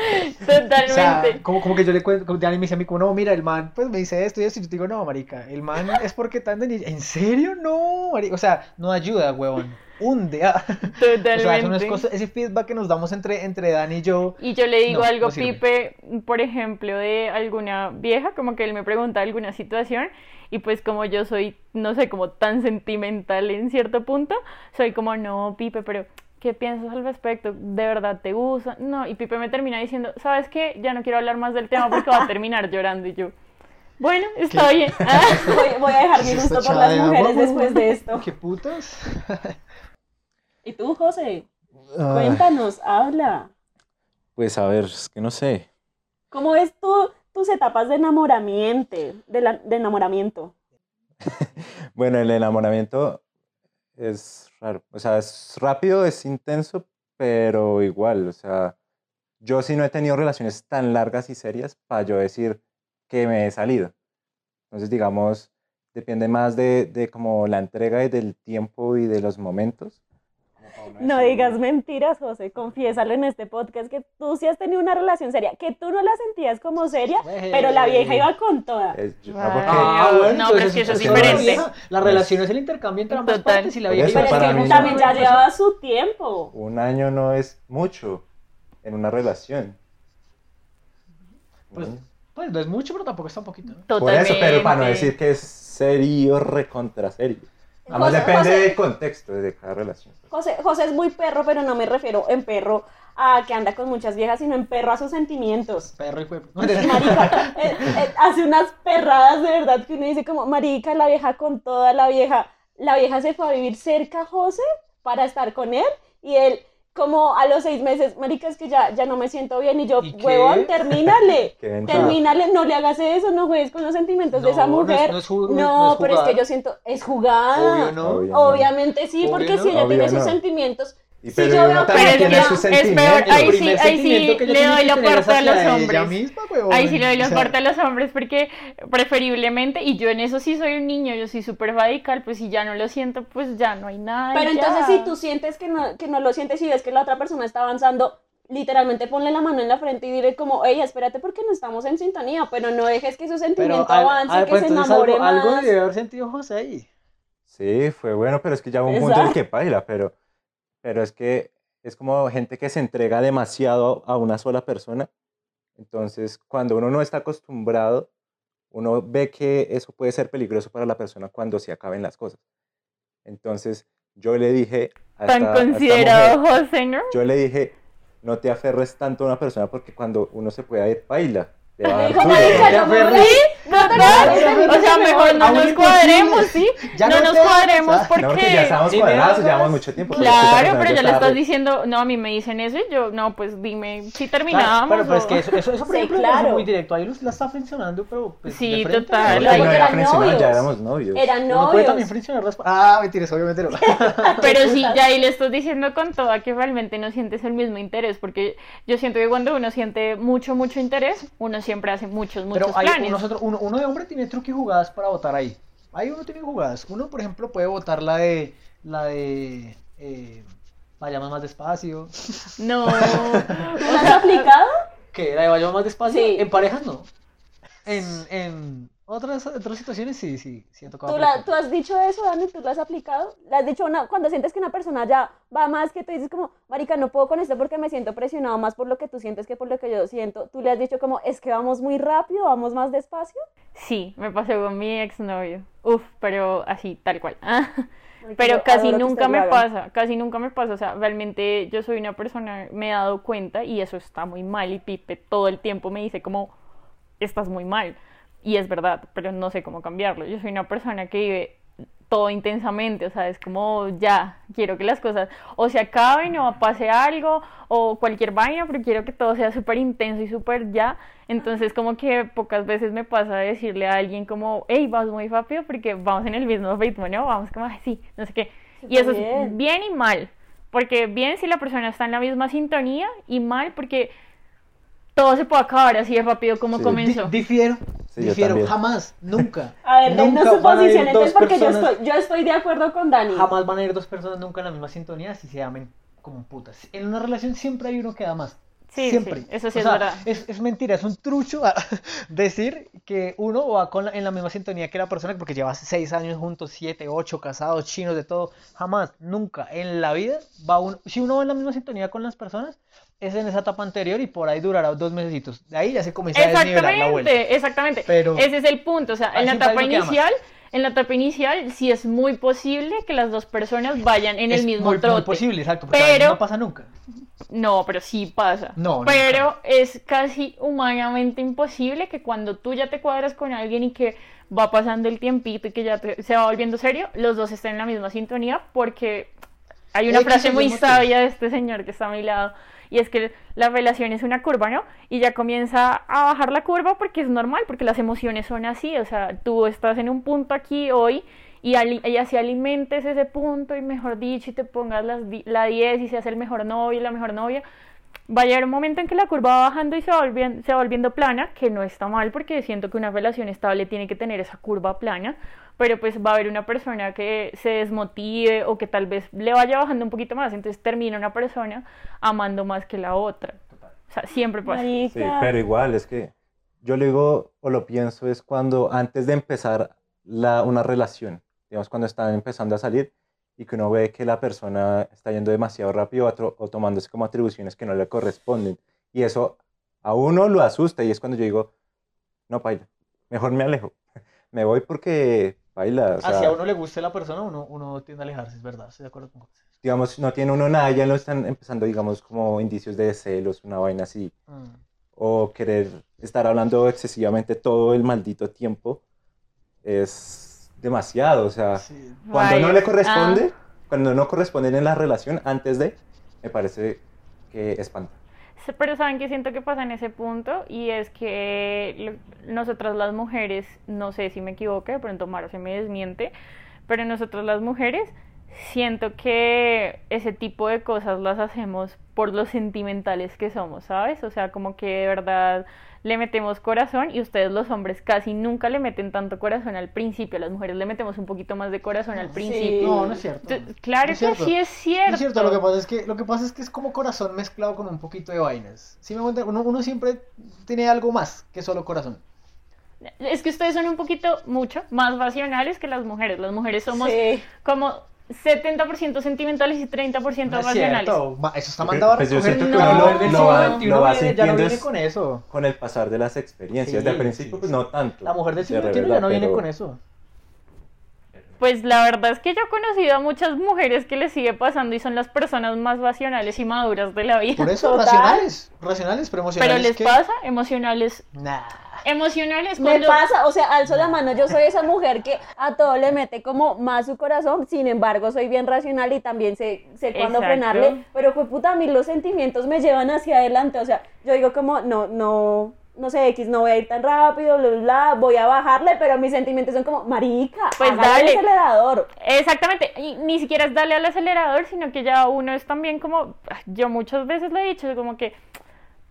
O sea, Totalmente. como, como que yo le cuento, como Dani me dice a mí como, no, mira, el man, pues me dice esto y esto, y yo te digo, no, marica, el man es porque tan de. ¿En serio? No, o sea, no ayuda, huevón, hunde. ah. O sea, eso no es Totalmente. cosa- ese feedback que nos damos entre, entre Dani y yo, Y yo le digo No, algo, no. Pipe, por ejemplo, de alguna vieja, como que él me pregunta alguna situación, y pues como yo soy, no sé, como tan sentimental en cierto punto, soy como, no, Pipe, pero ¿qué piensas al respecto? ¿De verdad te gusta? No, y Pipe me termina diciendo, ¿sabes qué? Ya no quiero hablar más del tema porque va a terminar llorando, y yo, bueno, está bien. Ah. Voy, voy a dejar mi ¿Es gusto por las mujeres agua, después de esto. ¿Qué putas? ¿Y tú, José? Ay, Cuéntanos, habla. pues a ver, es que no sé. ¿Cómo ves tú tus etapas de enamoramiento? De, la- de enamoramiento. Bueno, el enamoramiento es raro. O sea, es rápido, es intenso, pero igual, o sea, yo sí no he tenido relaciones tan largas y serias para yo decir que me he salido. Entonces, digamos, depende más de, de como la entrega y del tiempo y de los momentos. No digas mentiras, José. Confiésalo en este podcast que tú sí has tenido una relación seria, que tú no la sentías como seria, pero la vieja iba con toda. es- no, porque- Ah, No, bueno, no, pero entonces que eso es la diferente. La relación es el intercambio entre ambas Total. partes y la vieja eso, Pero es que mí también no. ya llevaba su tiempo. un año no es mucho en una relación. Pues. Pues no es mucho, pero tampoco está un poquito, ¿no? Por eso, pero para no decir que es serio, recontra serio. Además José- depende José- del contexto de cada relación. José, José es muy perro, pero no me refiero en perro a que anda con muchas viejas, sino en perro a sus sentimientos. Perro y. Marica, eh, eh, hace unas perradas de verdad que uno dice como, marica, la vieja con toda la vieja. La vieja se fue a vivir cerca a José para estar con él y él como a los seis meses, marica, es que ya, ya no me siento bien y yo, ¿Y huevón, termínale. Termínale, no le hagas eso, no juegues con los sentimientos de esa No, no es- mujer. no es ju- No, no es pero es que yo siento, es jugada. Obvio. Obviamente sí, Obvio porque no. si ella Obvio tiene sus sentimientos, Y si pero yo también tiene que es peor, ahí sí, ahí sí le doy la puerta a los hombres. misma. Ahí sí le doy la O sea, puerta a los hombres porque preferiblemente, y yo en eso sí soy un niño, yo soy súper radical, pues si ya no lo siento, pues ya no hay nada. Pero entonces si tú sientes que no, que no lo sientes y ves que la otra persona está avanzando, literalmente ponle la mano en la frente y dile como, ey, espérate porque no estamos en sintonía, pero no dejes que su sentimiento avance, al- que pues se enamore algo, algo más. debe haber sentido José ahí. Sí, fue bueno, pero es que ya hubo un punto en que baila, pero, pero es que es como gente que se entrega demasiado a una sola persona. Entonces, cuando uno no está acostumbrado, uno ve que eso puede ser peligroso para la persona cuando se acaben las cosas. Entonces, yo le dije a Tan esta- a esta considerado mujer, José, ¿no? yo le dije, no te aferres tanto a una persona porque cuando uno se puede ir, baila. Le va a dar duro. "Marica, Ya no me fue reí". Total. Total. O sea, mejor no nos cuadremos, ¿sí? Ya no no nos cuadremos. No, porque ya porque... estamos cuadrados, llevamos mucho tiempo. pero es Claro, persona pero ya le estás diciendo, no, a mí me dicen eso y yo, no, pues dime si Claro, terminamos. pero, pero es que eso, eso, eso por Sí, ejemplo, claro. muy directo. Ahí la está funcionando, pero pues, Sí, de total. ¿no? No era ya novios. éramos novios. Eran Uno puede novios. también funcionar las... Ah, mentiras, obviamente no. Pero sí, ya ahí le estás diciendo con toda que realmente no sientes el mismo interés, porque yo siento que cuando uno siente mucho, mucho interés, uno siempre hace muchos, muchos Pero hay, planes. nosotros, uno, uno de hombre tiene truque y jugadas para votar ahí. Ahí uno tiene jugadas. Uno, por ejemplo, puede votar la de... La de... Eh, vayamos más despacio. No. ¿Tú lo has aplicado? ¿Qué? ¿La de vayamos más despacio? Sí. En parejas no. En, en otras, otras situaciones sí, sí, sí ha tocado ¿Tú, la-. ¿Tú has dicho eso, Dani? ¿Tú lo has aplicado? ¿Le has dicho una, cuando sientes que una persona ya va más que tú dices como, marica, no puedo con esto porque me siento presionado más por lo que tú sientes que por lo que yo siento? ¿Tú le has dicho como, es que vamos muy rápido, vamos más despacio? Sí, me pasó con mi exnovio. Uf, pero así, tal cual. Pero casi nunca me pasa, casi nunca me pasa. O sea, realmente yo soy una persona, me he dado cuenta y eso está muy mal. Y Pipe todo el tiempo me dice como, estás muy mal. Y es verdad, pero no sé cómo cambiarlo. Yo soy una persona que vive todo intensamente, o sea, es como ya, quiero que las cosas o se acaben o pase algo o cualquier vaina, pero quiero que todo sea súper intenso y súper ya. Entonces como que pocas veces me pasa decirle a alguien como, hey, vamos muy rápido porque vamos en el mismo ritmo, ¿no? Vamos como, así, no sé qué. Y eso es Bien. bien y mal, porque bien si la persona está en la misma sintonía y mal porque todo se puede acabar así de rápido como Sí. Comenzó. difiero, Sí, yo difiero, jamás, nunca. A ver, nunca denos su posición, entonces, porque yo personas- estoy, yo estoy de acuerdo con Dani. Jamás van a ir dos personas nunca en la misma sintonía si se amen como putas. En una relación siempre hay uno que da más. Sí, siempre. sí, eso sí O es sea, verdad. Es, es mentira, es un trucho decir que uno va con la- en la misma sintonía que la persona porque llevas seis años juntos, siete, ocho, casados, chinos, de todo. Jamás, nunca en la vida va uno. Si uno va en la misma sintonía con las personas, es en esa etapa anterior y por ahí durará dos mesecitos. De ahí ya se comienza a desnivelar la vuelta. Exactamente. Pero- Ese es el punto. O sea, en la etapa inicial, en la etapa inicial, sí es muy posible que las dos personas vayan en el mismo muy, muy trote. posible, exacto, porque Pero- no pasa nunca. No, pero sí pasa. No, Pero es casi humanamente imposible que cuando tú ya te cuadras con alguien y que va pasando el tiempito y que ya te- se va volviendo serio, los dos estén en la misma sintonía porque hay una X frase muy sabia de este señor que está a mi lado y es que la relación es una curva, ¿no? Y ya comienza a bajar la curva porque es normal, porque las emociones son así, o sea, tú estás en un punto aquí hoy y, y así alimentes ese punto y mejor dicho y te pongas las la 10 y seas el mejor novio la mejor novia, va a llegar un momento en que la curva va bajando y se va, se va volviendo plana, que no está mal porque siento que una relación estable tiene que tener esa curva plana, pero pues va a haber una persona que se desmotive o que tal vez le vaya bajando un poquito más, entonces termina una persona amando más que la otra. O sea, siempre pasa. Sí, Marica. pero igual, es que yo lo digo o lo pienso es cuando antes de empezar la, una relación, digamos cuando están empezando a salir y que uno ve que la persona está yendo demasiado rápido o, atro- o tomándose como atribuciones que no le corresponden. Y eso a uno lo asusta y es cuando yo digo, no, paila, mejor me alejo. Me voy porque, paila, o sea, Hacia uno le guste la persona, uno, uno tiende a alejarse, es verdad, estoy de acuerdo con vos. digamos, no tiene uno nada, ya lo están empezando, digamos, como indicios de celos, una vaina así. Mm. o querer estar hablando excesivamente todo el maldito tiempo es demasiado. O sea, Sí. cuando no le corresponde, Ah. cuando no corresponden en la relación antes de, me parece que espanta. Pero saben que siento que pasa en ese punto y es que lo- nosotras las mujeres, no sé si me equivoco, de pronto Mara se me desmiente, pero nosotras las mujeres siento que ese tipo de cosas las hacemos por los sentimentales que somos, ¿sabes? O sea, como que de verdad le metemos corazón y ustedes los hombres casi nunca le meten tanto corazón al principio, las mujeres le metemos un poquito más de corazón al Sí. principio. No, no es cierto. Entonces, Claro No es que sí es cierto. No es cierto, lo que pasa es que, lo que pasa es que es como corazón mezclado con un poquito de vainas. ¿Sí me cuenta? Uno, uno siempre tiene algo más que solo corazón. Es que ustedes son un poquito, mucho, más racionales que las mujeres. Las mujeres somos Sí. como 70% sentimentales y 30% No es racionales. cierto, eso está mandado a pues, yo recoger. siento que la uno mujer lo- del lo va- lo va viene- ya no viene con eso. Con el pasar de las experiencias, Sí, de principio, sí, pues sí. no tanto. La mujer del de siglo XXI ya no viene con eso. Pues la verdad es que yo he conocido a muchas mujeres que les sigue pasando y son las personas más racionales y maduras de la vida. Por eso, Total. racionales. Racionales, pero Pero emocionales. les ¿qué? pasa emocionales. Nah. Emocionales Me cuando... pasa, o sea, alzo la mano, yo soy esa mujer que a todo le mete como más su corazón, sin embargo soy bien racional y también sé, sé cuándo Exacto. frenarle, pero fue puta, a mí los sentimientos me llevan hacia adelante, o sea, yo digo como, no, no, no sé, X, no voy a ir tan rápido, bla, bla, bla, voy a bajarle, pero mis sentimientos son como, marica, Pues dale. el acelerador. Exactamente, y ni siquiera es darle al acelerador, sino que ya uno es también como, yo muchas veces le he dicho, como que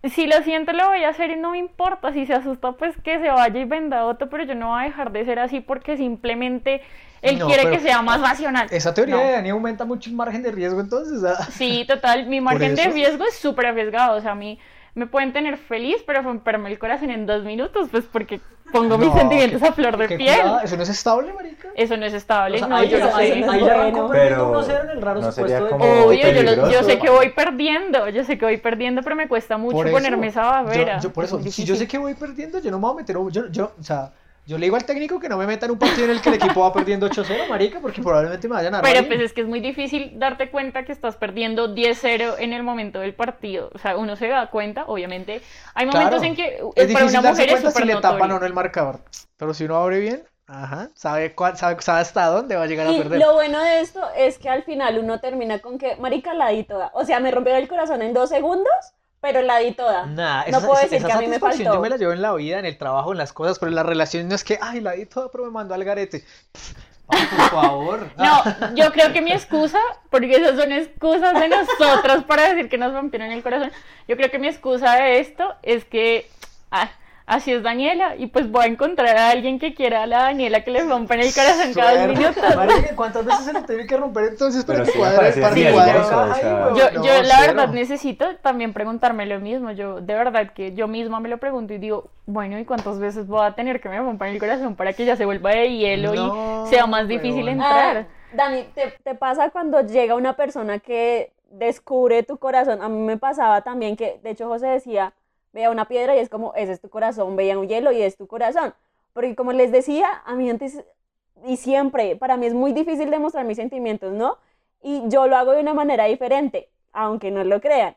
si lo siento lo voy a hacer y no me importa, si se asusta pues que se vaya y venda otro, pero yo no voy a dejar de ser así porque simplemente él No, quiere que sea más racional. Esa teoría No. de Dani aumenta mucho el margen de riesgo, entonces. ah. Sí, total, mi margen de riesgo es súper arriesgado, o sea, a mí me pueden tener feliz, pero romperme el corazón en dos minutos, pues porque pongo mis No, sentimientos qué- a flor de piel. cuidado, Eso no es estable, marica. Eso no es estable, O sea, no, ahí, yo lo ahí- sé. ahí bueno. Pero en el raro no sería supuesto de Obvio, yo, lo- yo sé que voy perdiendo, yo sé que voy perdiendo, pero me cuesta mucho eso, ponerme esa barrera. Yo, yo por Es eso, si yo sé que voy perdiendo, yo no me voy a meter. Yo, yo, o sea, yo le digo al técnico que no me meta en un partido en el que el equipo va perdiendo 8-0, marica, porque probablemente me vayan a Pero pues es que es muy difícil darte cuenta que estás perdiendo 10-0 en el momento del partido. O sea, uno se da cuenta, obviamente. Hay momentos Claro, en que es eh, para difícil una darse mujer es cuenta si súper le tapan o notorio. no el marcador. Pero si uno abre bien, Ajá, sabe, cuál, sabe, sabe hasta dónde va a llegar a Y perder. lo bueno de esto es que al final uno termina con que, marica, la di toda. O sea, me rompió el corazón en dos segundos, pero la di toda. No puedo decir esa que a mí me faltó. Yo me la llevo en la vida, en el trabajo, en las cosas, pero en la relación no es que, ay, la di toda, pero me mandó al garete. Pff, ay, por favor. No, yo creo que mi excusa, porque esas son excusas de nosotros para decir que nos rompieron el corazón, yo creo que mi excusa de esto es que ah, así es Daniela y pues voy a encontrar a alguien que quiera a la Daniela que le rompan el corazón cada dos Suerte. minutos. Marica, ¿cuántas veces se lo tiene que romper entonces para Pero que sí cuadre? Para que Sí, cuadre yo- o sea, No, la cero. verdad necesito también preguntarme lo mismo. Yo de verdad que yo misma me lo pregunto y digo, bueno, ¿y cuántas veces voy a tener que me rompan el corazón para que ya se vuelva de hielo No, y sea más difícil weón. entrar? Ah, Dani, ¿te, te pasa cuando llega una persona que descubre tu corazón? A mí me pasaba también que, de hecho, José decía, veía una piedra y es como, ese es tu corazón, veía un hielo y es tu corazón. Porque como les decía, a mí antes y siempre, para mí es muy difícil demostrar mis sentimientos, ¿no? Y yo lo hago de una manera diferente, aunque no lo crean.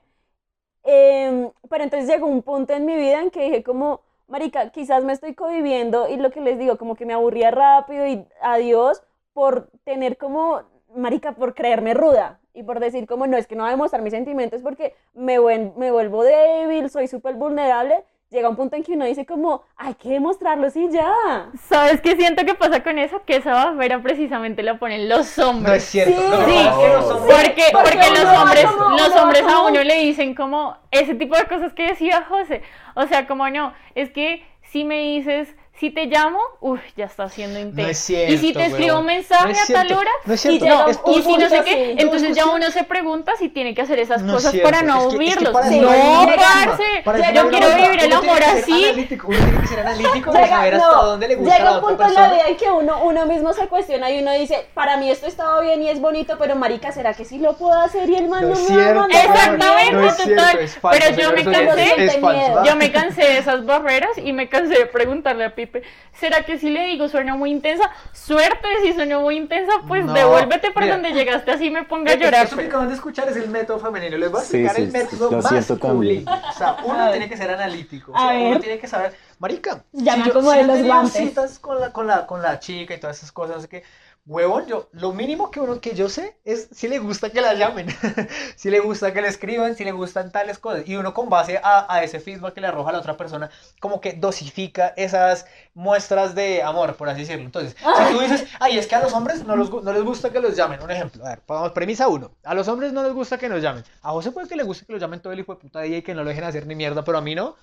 Em, pero entonces llegó un punto en mi vida en que dije como, marica, quizás me estoy cohibiendo y lo que les digo, como que me aburría rápido y adiós por tener como, marica, por creerme ruda y por decir como, no, es que no voy a demostrar mis sentimientos porque me, vuelvo débil, soy súper vulnerable. Llega un punto en que uno dice como, hay que demostrarlo y ya. ¿Sabes qué siento que pasa con eso? Que esa barrera precisamente la ponen los No es hombres. cierto. Sí, que Sí, hombres- porque, porque los hombres, como- los hombres a uno le dicen como ese tipo de cosas que decía José. O sea, como no, es que si me dices, si te llamo, uff, ya está siendo intenso. es cierto, y si te escribo un mensaje No es a tal hora, no es y, cierto, no, es y si no sé qué, No, entonces es ya uno se pregunta si tiene que hacer esas No es cosas cierto, para no es que- es que oírlos. no, parce, Para yo quiero vivir el amor así. analítico, uno tiene que ser analítico Llega, saber no, hasta dónde le gusta llega un punto en la vida en que uno, uno mismo se cuestiona y uno dice, para mí esto estaba bien y es bonito, pero marica, ¿será que sí lo puedo hacer y el man No no, es me va Exactamente, No es total. es Pero yo me cansé. es- es. Yo me cansé de esas barreras y me cansé de preguntarle a ¿será que si le digo suena muy intensa? Suerte, si suena muy intensa, pues No, devuélvete por mira. donde llegaste así me ponga a llorar. Eso que acaban de escuchar es el método femenino. Les voy a explicar sí, el método lo siento masculino. O sea, uno tiene que ser analítico. O sea, uno tiene que saber. Marica, Ya me yo, acomodé yo he los guantes. citas con la, con, la, con la chica y todas esas cosas, así que, huevón, yo, lo mínimo que uno que yo sé es si le gusta que la llamen, si le gusta que le escriban, si le gustan tales cosas. Y uno con base a, a ese feedback que le arroja a la otra persona, como que dosifica esas muestras de amor, por así decirlo. Entonces, si tú dices, ay, es que a los hombres no, los no les gusta que los llamen, un ejemplo, a ver, pongamos premisa uno, a los hombres no les gusta que nos llamen. A José puede que le guste que lo llamen todo el hijo de puta día y que no lo dejen hacer ni mierda, pero a mí no.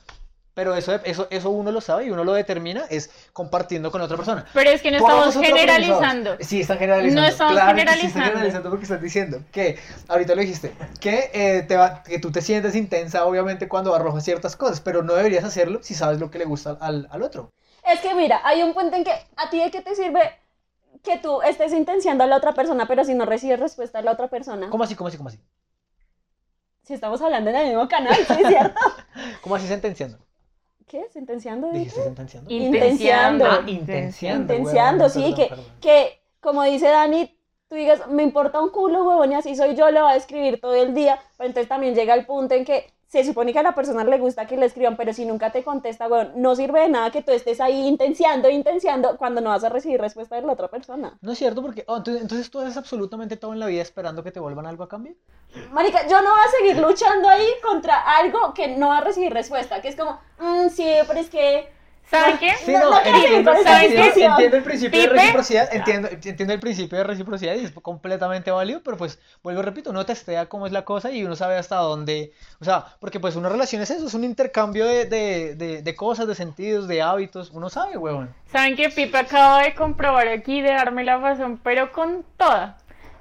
Pero eso, eso, eso uno lo sabe y uno lo determina es compartiendo con otra persona. Pero es que no estamos generalizando. Sí, están generalizando. No estamos Claro que sí están generalizando. generalizando porque estás diciendo que, ahorita lo dijiste, que, eh, te va, que tú te sientes intensa obviamente cuando arrojas ciertas cosas, pero no deberías hacerlo si sabes lo que le gusta al, al otro. Es que mira, hay un punto en que a ti de qué te sirve que tú estés intenciando a la otra persona, pero si no recibes respuesta de la otra persona. ¿Cómo así, cómo así, cómo así? Si estamos hablando en el mismo canal, ¿sí es cierto? ¿Cómo así sentenciando? ¿Qué? ¿Sentenciando? ¿Dijiste sentenciando? Intenciando. Ah, intenciando. Intenciando, sí, perdón, que, perdón. que como dice Dani, tú digas, me importa un culo, huevón, y así soy yo, le va a escribir todo el día, pero entonces también llega el punto en que se supone que a la persona le gusta que le escriban, pero si nunca te contesta, huevón, no sirve de nada que tú estés ahí intenciando, intenciando, cuando no vas a recibir respuesta de la otra persona. No es cierto porque oh, entonces, entonces tú haces absolutamente todo en la vida esperando que te vuelvan algo a cambio. Marica, yo no voy a seguir luchando ahí contra algo que no va a recibir respuesta, que es como, "Mm, sí, pero es que... ¿Saben qué? Sí, No, no, entiendo, con esa ¿sabes qué? entiendo el principio de reciprocidad, entiendo, entiendo el principio de reciprocidad y es completamente válido, pero pues vuelvo y repito, uno testea cómo es la cosa y uno sabe hasta dónde, o sea, porque pues una relación es eso, es un intercambio de, de, de, de cosas, de sentidos, de hábitos, uno sabe, huevón. ¿Saben que Pipe acaba de comprobar aquí, de darme la razón, pero con toda?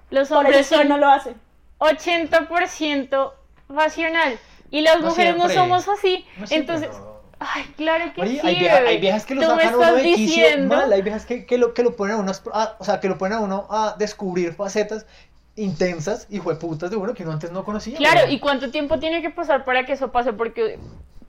Los Por hombres son no lo hace. 80% racional y las mujeres no siempre. somos así. No siempre, Entonces, no. Ay, claro que sí, hay, vieja- hay viejas que lo sacan a uno de quicio mal, hay viejas que, que lo, que lo ponen a uno, a- o sea, que lo ponen a uno a descubrir facetas intensas y jueputas de uno que uno antes no conocía. Claro. ¿y cuánto tiempo tiene que pasar para que eso pase? Porque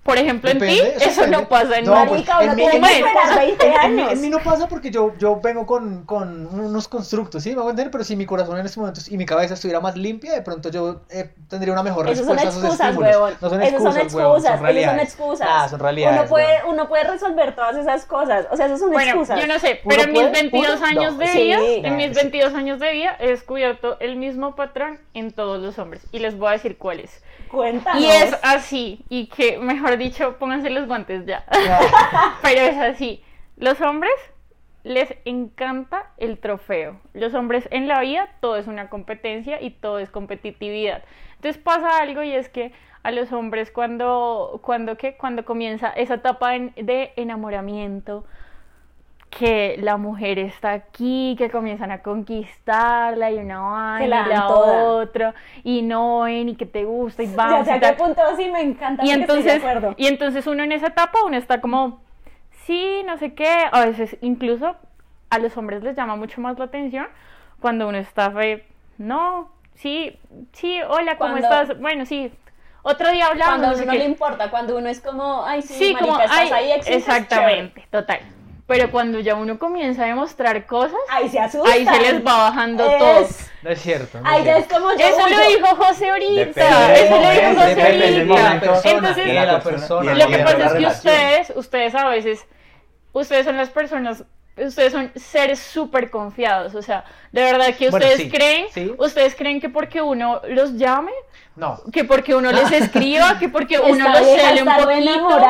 Por ejemplo, en ti, eso no pasa en No, pues, Marica, uno en mi- tiene en que mi- esperar 20 En, en mí, años. en mí no pasa porque yo, yo vengo con, con unos constructos, ¿sí? Me voy a entender, pero si mi corazón en estos momentos y mi cabeza estuviera más limpia, de pronto yo eh, tendría una mejor Esos son respuesta a esos excusas, estímulos. No son Esos son excusas, excusas, esos son realidades. excusas. Ah, son realidades. Uno puede, uno puede resolver todas esas cosas. O sea, esos son Bueno, excusas. yo no sé, ¿Uno pero en mis puede? 22 ¿Uno? años No. de Sí. vida, en mis sí. 22 años de vida he descubierto el mismo patrón en todos los hombres y les voy a decir cuáles. Cuéntanos. Y es así, y que mejor dicho, pónganse los guantes ya. Pero es así. Los hombres les encanta el trofeo. Los hombres en la vida todo es una competencia y todo es competitividad. Entonces pasa algo y es que a los hombres cuando cuando qué cuando comienza esa etapa de enamoramiento que la mujer está aquí, que comienzan a conquistarla y una vaina la y la otra y no ven y que te gusta y Ya vamos sé y a qué tal. punto sí me encanta Y de entonces, y entonces uno en esa etapa, uno está como, sí, no sé qué, a veces incluso a los hombres les llama mucho más la atención cuando uno está fe, no, sí, sí, hola, ¿cómo Cuando- estás? Bueno, sí, otro día hablamos, Cuando a no uno sé no le importa, cuando uno es como, ay, sí, Sí, marica, como, estás ay, ahí, existes, exactamente, total. Pero cuando ya uno comienza a demostrar cosas. Ahí se asustan. ahí se les va bajando Es- todo. No es cierto. no Ahí es ya es como yo. Eso lo dijo José ahorita. Eso lo dijo José ahorita. Entonces, la persona. Lo que pasa es que relación. ustedes, ustedes a veces, ustedes son las personas, ustedes son seres súper confiados, o sea, de verdad que Bueno, ustedes sí, creen, sí. ustedes creen que porque uno los llame, No. que porque uno les escriba, que porque uno los cele un poquito,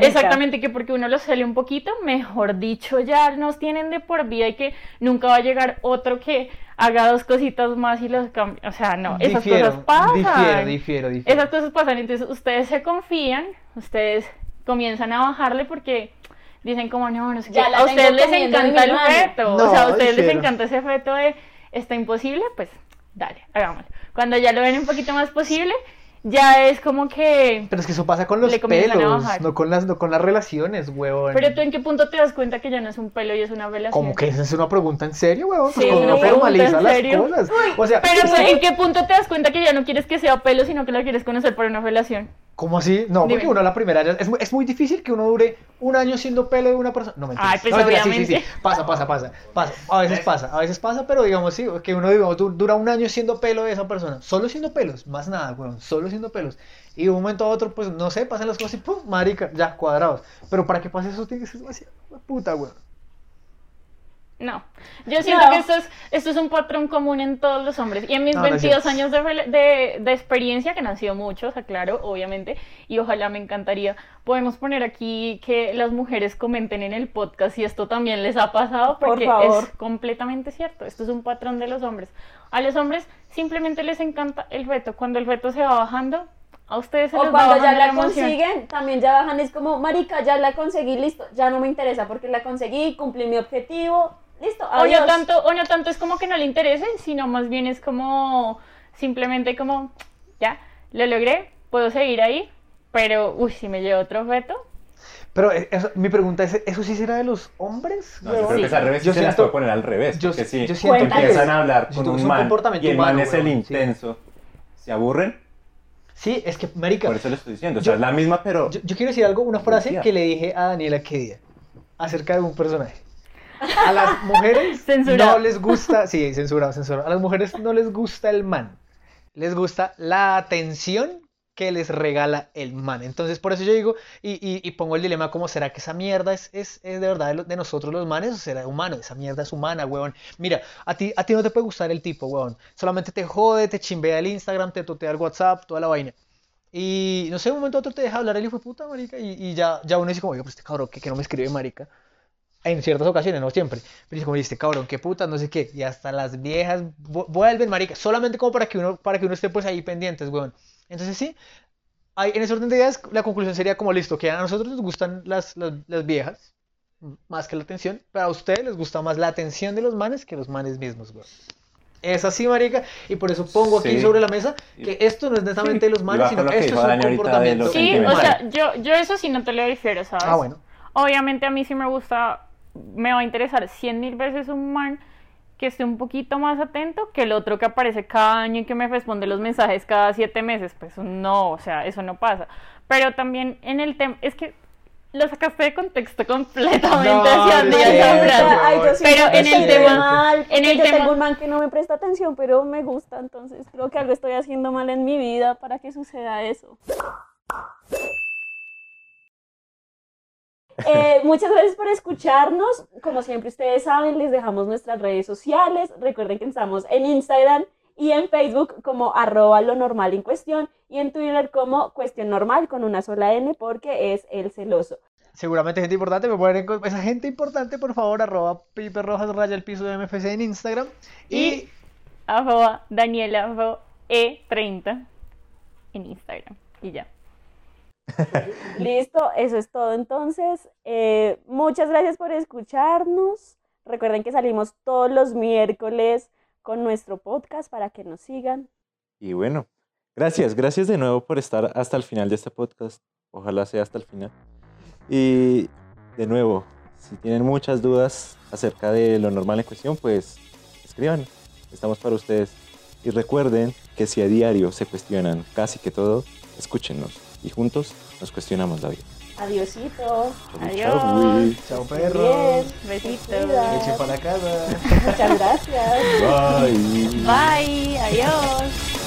exactamente, que porque uno los cele un poquito, mejor dicho, ya nos tienen de por vida y que nunca va a llegar otro que haga dos cositas más y los cambie, o sea, no, esas difiero, cosas pasan. Difiero, difiero, difiero. Esas cosas pasan, entonces ustedes se confían, ustedes comienzan a bajarle porque dicen como no, no sé qué, Ya a ustedes les encanta el feto, No, o sea, a ustedes les encanta ese feto de está imposible, pues dale, hagámoslo. Cuando ya lo ven un poquito más posible, ya es como que... Pero es que eso pasa con los pelos, no con las, no con las relaciones, huevón. Pero tú en qué punto te das cuenta que ya no es un pelo y es una relación. Como que esa es una pregunta en serio, huevón. Pues como no formaliza las cosas. O sea, Pero en qué punto te das cuenta que ya no quieres que sea pelo, sino que la quieres conocer por una relación. ¿Cómo así? No, porque uno a la primera es, muy- es muy difícil que uno dure un año siendo pelo de una persona. No, mentira. Ay, pues, no, sí, sí, sí. Pasa, pasa, pasa, pasa. A veces pasa, a veces pasa, pero digamos sí, que uno digamos, du- dura un año siendo pelo de esa persona. Solo siendo pelos, más nada, weón. Solo siendo pelos. Y de un momento a otro, pues no sé, pasan las cosas y pum, marica, ya, cuadrados. Pero para que pase eso tiene que ser demasiado puta, weón. No, yo siento No. que esto es, esto es un patrón común en todos los hombres. Y en mis No, no es 22 cierto. años de, rela- de, de experiencia, que no han sido muchos, aclaro, obviamente, y ojalá me encantaría, podemos poner aquí que las mujeres comenten en el podcast si esto también les ha pasado, Por porque favor. es completamente cierto. Esto es un patrón de los hombres. A los hombres simplemente les encanta el feto. Cuando el feto se va bajando, a ustedes se O les va cuando ya la consiguen, también ya bajan, es como, marica, ya la conseguí, listo, ya no me interesa porque la conseguí, cumplí mi objetivo, listo, O adiós. no tanto, o no tanto es como que no le interese, sino más bien es como simplemente como, ya, lo logré, puedo seguir ahí, pero, uy, si me llevo otro reto, Pero eh, eso- mi pregunta es, ¿eso sí será de los hombres? No, yo creo que es al revés, Yo se las siento- puedo poner al revés. yo- porque si yo siento que empiezan a hablar con un un man comportamiento y el man humano, es el weón, sí. intenso, ¿se aburren? Sí, es que, marica, Por eso lo estoy diciendo. O Yo- sea, es la misma, pero Yo, yo quiero decir algo, una frase que le dije a Daniela que día acerca de un personaje. A las mujeres no les gusta, sí, censurado, censurado. A las mujeres no les gusta el man, les gusta la atención que les regala el man. Entonces, por eso yo digo y, y- y pongo el dilema como, ¿será que esa mierda es, es, es de verdad de, nosotros los manes o será humano? Esa mierda es humana, huevón. Mira, a ti, a ti no te puede gustar el tipo, huevón. Solamente te jode, te chimbea el Instagram, te totea el WhatsApp, toda la vaina. Y no sé, un momento a otro te deja hablar el hijo de puta, marica, y, y ya, ya uno dice como, oiga, pues este cabrón, que, que no me escribe, marica. En ciertas ocasiones, no siempre. Pero dice como, "Y este cabrón, qué puta, no sé qué. Y hasta las viejas vu- vuelven, marica, solamente como para que uno, para que uno esté pues ahí pendientes, weón. Entonces sí, hay, en ese orden de ideas, la conclusión sería como, listo, que a nosotros nos gustan las, las, las viejas, más que la atención, pero a ustedes les gusta más la atención de los manes que los manes mismos, weón. Es así, marica, y por eso pongo aquí Sí. sobre la mesa que esto no es netamente de los manes, sino lo que esto es un comportamiento sí, o sea, yo, yo eso sí no te lo difiero, ¿sabes? Ah, bueno. Obviamente a mí sí me gusta, me va a interesar cien mil veces un man que esté un poquito más atento que el otro que aparece cada año y que me responde los mensajes cada siete meses. Pues no, o sea, eso no pasa. Pero también en el tema, es que lo sacaste de contexto completamente No, hacia no siento Pero en el tema- mal, en el yo tema- tengo un man que no me presta atención, pero me gusta, entonces creo que algo estoy haciendo mal en mi vida para que suceda eso. Eh, muchas gracias por escucharnos. Como siempre ustedes saben, les dejamos nuestras redes sociales. Recuerden que estamos en Instagram y en Facebook como arroba lo normal en cuestión y en Twitter como cuestión normal con una sola N porque es el celoso. Seguramente gente importante, me ponen en co- esa gente importante, por favor, arroba Pipe Rojas raya el piso de MFC en Instagram. Y, Y- Arroba Daniela arroba E30 en Instagram. Y ya. Listo, eso es todo entonces. Eh, muchas gracias por escucharnos. Recuerden que salimos todos los miércoles con nuestro podcast para que nos sigan. Y bueno, gracias, gracias de nuevo por estar hasta el final de este podcast. Ojalá sea hasta el final. Y de nuevo, si tienen muchas dudas acerca de lo normal en cuestión, pues escriban. Estamos para ustedes. Y recuerden que si a diario se cuestionan casi que todo, escúchenos y juntos nos cuestionamos la vida. Adiosito. Adiós. Chao Bien. perros, Besitos. Leche para casa. Muchas gracias. Bye. Bye. Adiós.